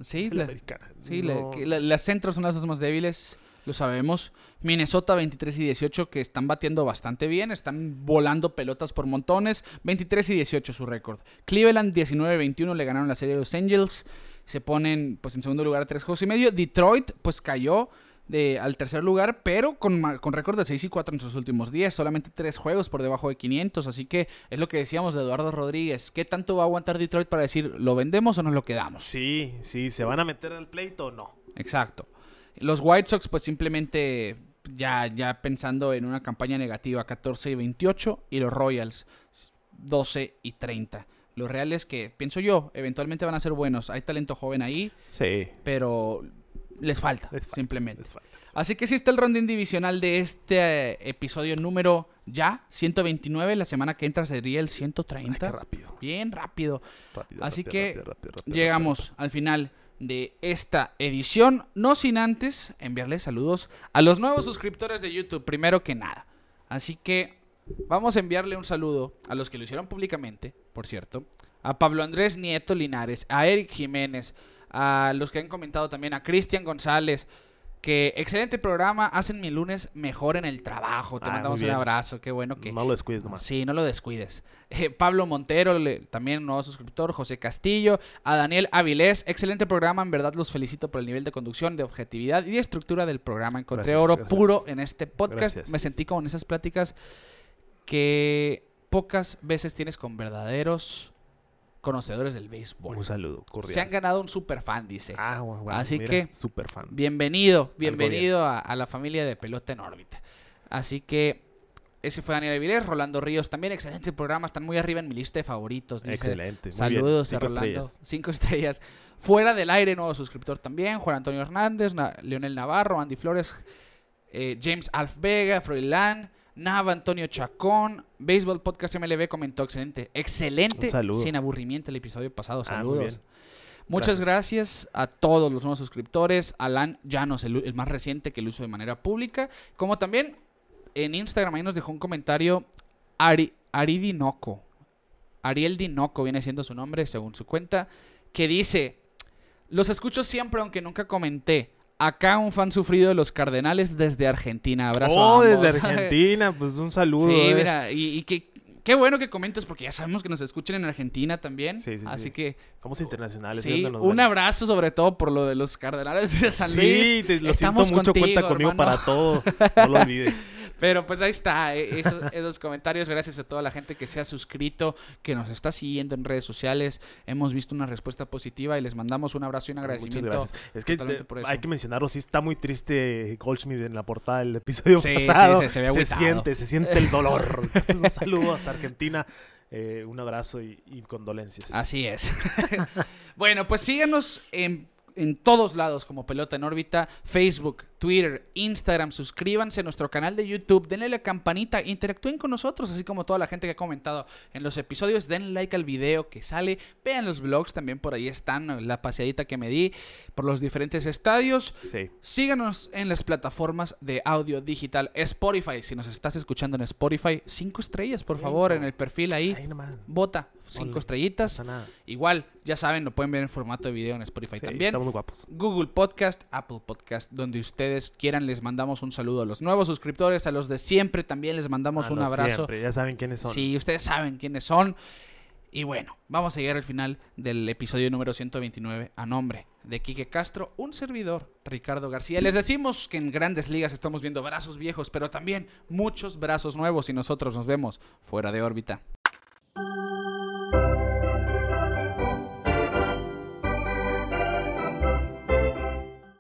sí, de la la- americana. Sí, No- la- las centros son las dos más débiles, lo sabemos. Minnesota 23 y 18 que están batiendo bastante bien, están volando pelotas por montones. 23 y 18 su récord. Cleveland 19-21 le ganaron la serie a los Angels. Se ponen pues en segundo lugar a tres juegos y medio. Detroit pues cayó de, al tercer lugar, pero con, con récord de 6 y 4 en sus últimos 10. Solamente tres juegos por debajo de 500. Así que es lo que decíamos de Eduardo Rodríguez. ¿Qué tanto va a aguantar Detroit para decir lo vendemos o nos lo quedamos? Sí, sí, ¿se van a meter al pleito o no? Exacto. Los White Sox, pues simplemente ya, ya pensando en una campaña negativa, 14 y 28. Y los Royals, 12 y 30. Lo real es que, pienso yo, eventualmente van a ser buenos. Hay talento joven ahí, Sí. pero les falta, les falta, simplemente. les falta. Así que sí está el rondín divisional de este eh, episodio número ya, 129. La semana que entra sería el Ay, 130. qué rápido. Bien rápido. rápido, Así rápido, que rápido, Llegamos al final de esta edición, no sin antes enviarles saludos a los nuevos suscriptores de YouTube, primero que nada. Así que vamos a enviarle un saludo a los que lo hicieron públicamente, por cierto, a Pablo Andrés Nieto Linares, a Eric Jiménez, a los que han comentado también, a Cristian González, que excelente programa, hacen mi lunes mejor en el trabajo. Te Ah, mandamos un abrazo, qué bueno que... No lo descuides nomás. Sí, no lo descuides. Eh, Pablo Montero, le- también un nuevo suscriptor. José Castillo. A Daniel Avilés. Excelente programa. En verdad los felicito por el nivel de conducción, de objetividad y de estructura del programa. Encontré Gracias, oro gracias. puro en este podcast. Gracias. Me sentí como en esas pláticas que pocas veces tienes con verdaderos conocedores del béisbol. Un saludo cordial. Se han ganado un super fan, dice. Ah, bueno, bueno, Así mira, que- Súper fan. Bienvenido, bienvenido a, a la familia de Pelota en órbita. Así que ese fue Daniel Avilés, Rolando Ríos también, excelente programa, están muy arriba en mi lista de favoritos. Dice, Excelente. muy Saludos bien. a Cinco Rolando. estrellas. Cinco estrellas. Fuera del aire, nuevo suscriptor también. Juan Antonio Hernández, Na- Leonel Navarro, Andy Flores, eh, James Alf Vega, Froilán, Nava, Antonio Chacón. Béisbol Podcast MLB comentó excelente. Excelente. Sin aburrimiento el episodio pasado. Ah, Saludos. Muchas gracias. a todos los nuevos suscriptores. Alan Llanos, el, el más reciente que lo hizo de manera pública. Como también en Instagram ahí nos dejó un comentario Ari, Ari Dinoco. Ariel Dinoco viene siendo su nombre según su cuenta. Que dice, los escucho siempre aunque nunca comenté. Acá un fan sufrido de los Cardenales desde Argentina. Abrazo Oh, a ambos. desde Argentina, pues un saludo. Sí, eh. mira, y, y que, qué bueno que comentes porque ya sabemos que nos escuchan en Argentina también. Sí, sí, Así sí. que Somos internacionales. ¿de Sí, un abrazo sobre todo por lo de los Cardenales de San Sí, Luis. te lo Estamos siento mucho, cuenta conmigo hermano. para todo. No lo olvides. Pero pues ahí está, eh, esos, esos comentarios. Gracias a toda la gente que se ha suscrito, que nos está siguiendo en redes sociales. Hemos visto una respuesta positiva y les mandamos un abrazo y un Muchas agradecimiento. gracias. Es que te- hay que mencionarlo, sí está muy triste Goldschmidt en la portada del episodio Sí, sí, pasado. se- se ve se siente, se siente el dolor. Entonces, un saludo hasta Argentina. eh, un abrazo y, condolencias. Así es. bueno, pues síganos en, en todos lados como Pelota en órbita, Facebook, Twitter, Instagram, suscríbanse a nuestro canal de YouTube, denle la campanita, interactúen con nosotros, así como toda la gente que ha comentado en los episodios, denle like al video que sale, vean los vlogs, también por ahí están, la paseadita que me di por los diferentes estadios. Sí. Síganos en las plataformas de audio digital Spotify. Si nos estás escuchando en Spotify, cinco estrellas, por favor, en el perfil ahí. Ahí Vota, cinco estrellitas. Igual, ya saben, lo pueden ver en formato de video en Spotify Sí, también. Estamos guapos. Google Podcast, Apple Podcast, donde ustedes quieran, les mandamos un saludo a los nuevos suscriptores, a los de siempre también les mandamos A un los abrazo. siempre, ya saben quiénes son. Sí, ustedes saben quiénes son. Y bueno, vamos a llegar al final del episodio número 129 a nombre de Quique Castro, un servidor, Ricardo García. Les decimos que en grandes ligas estamos viendo brazos viejos, pero también muchos brazos nuevos y nosotros nos vemos fuera de órbita.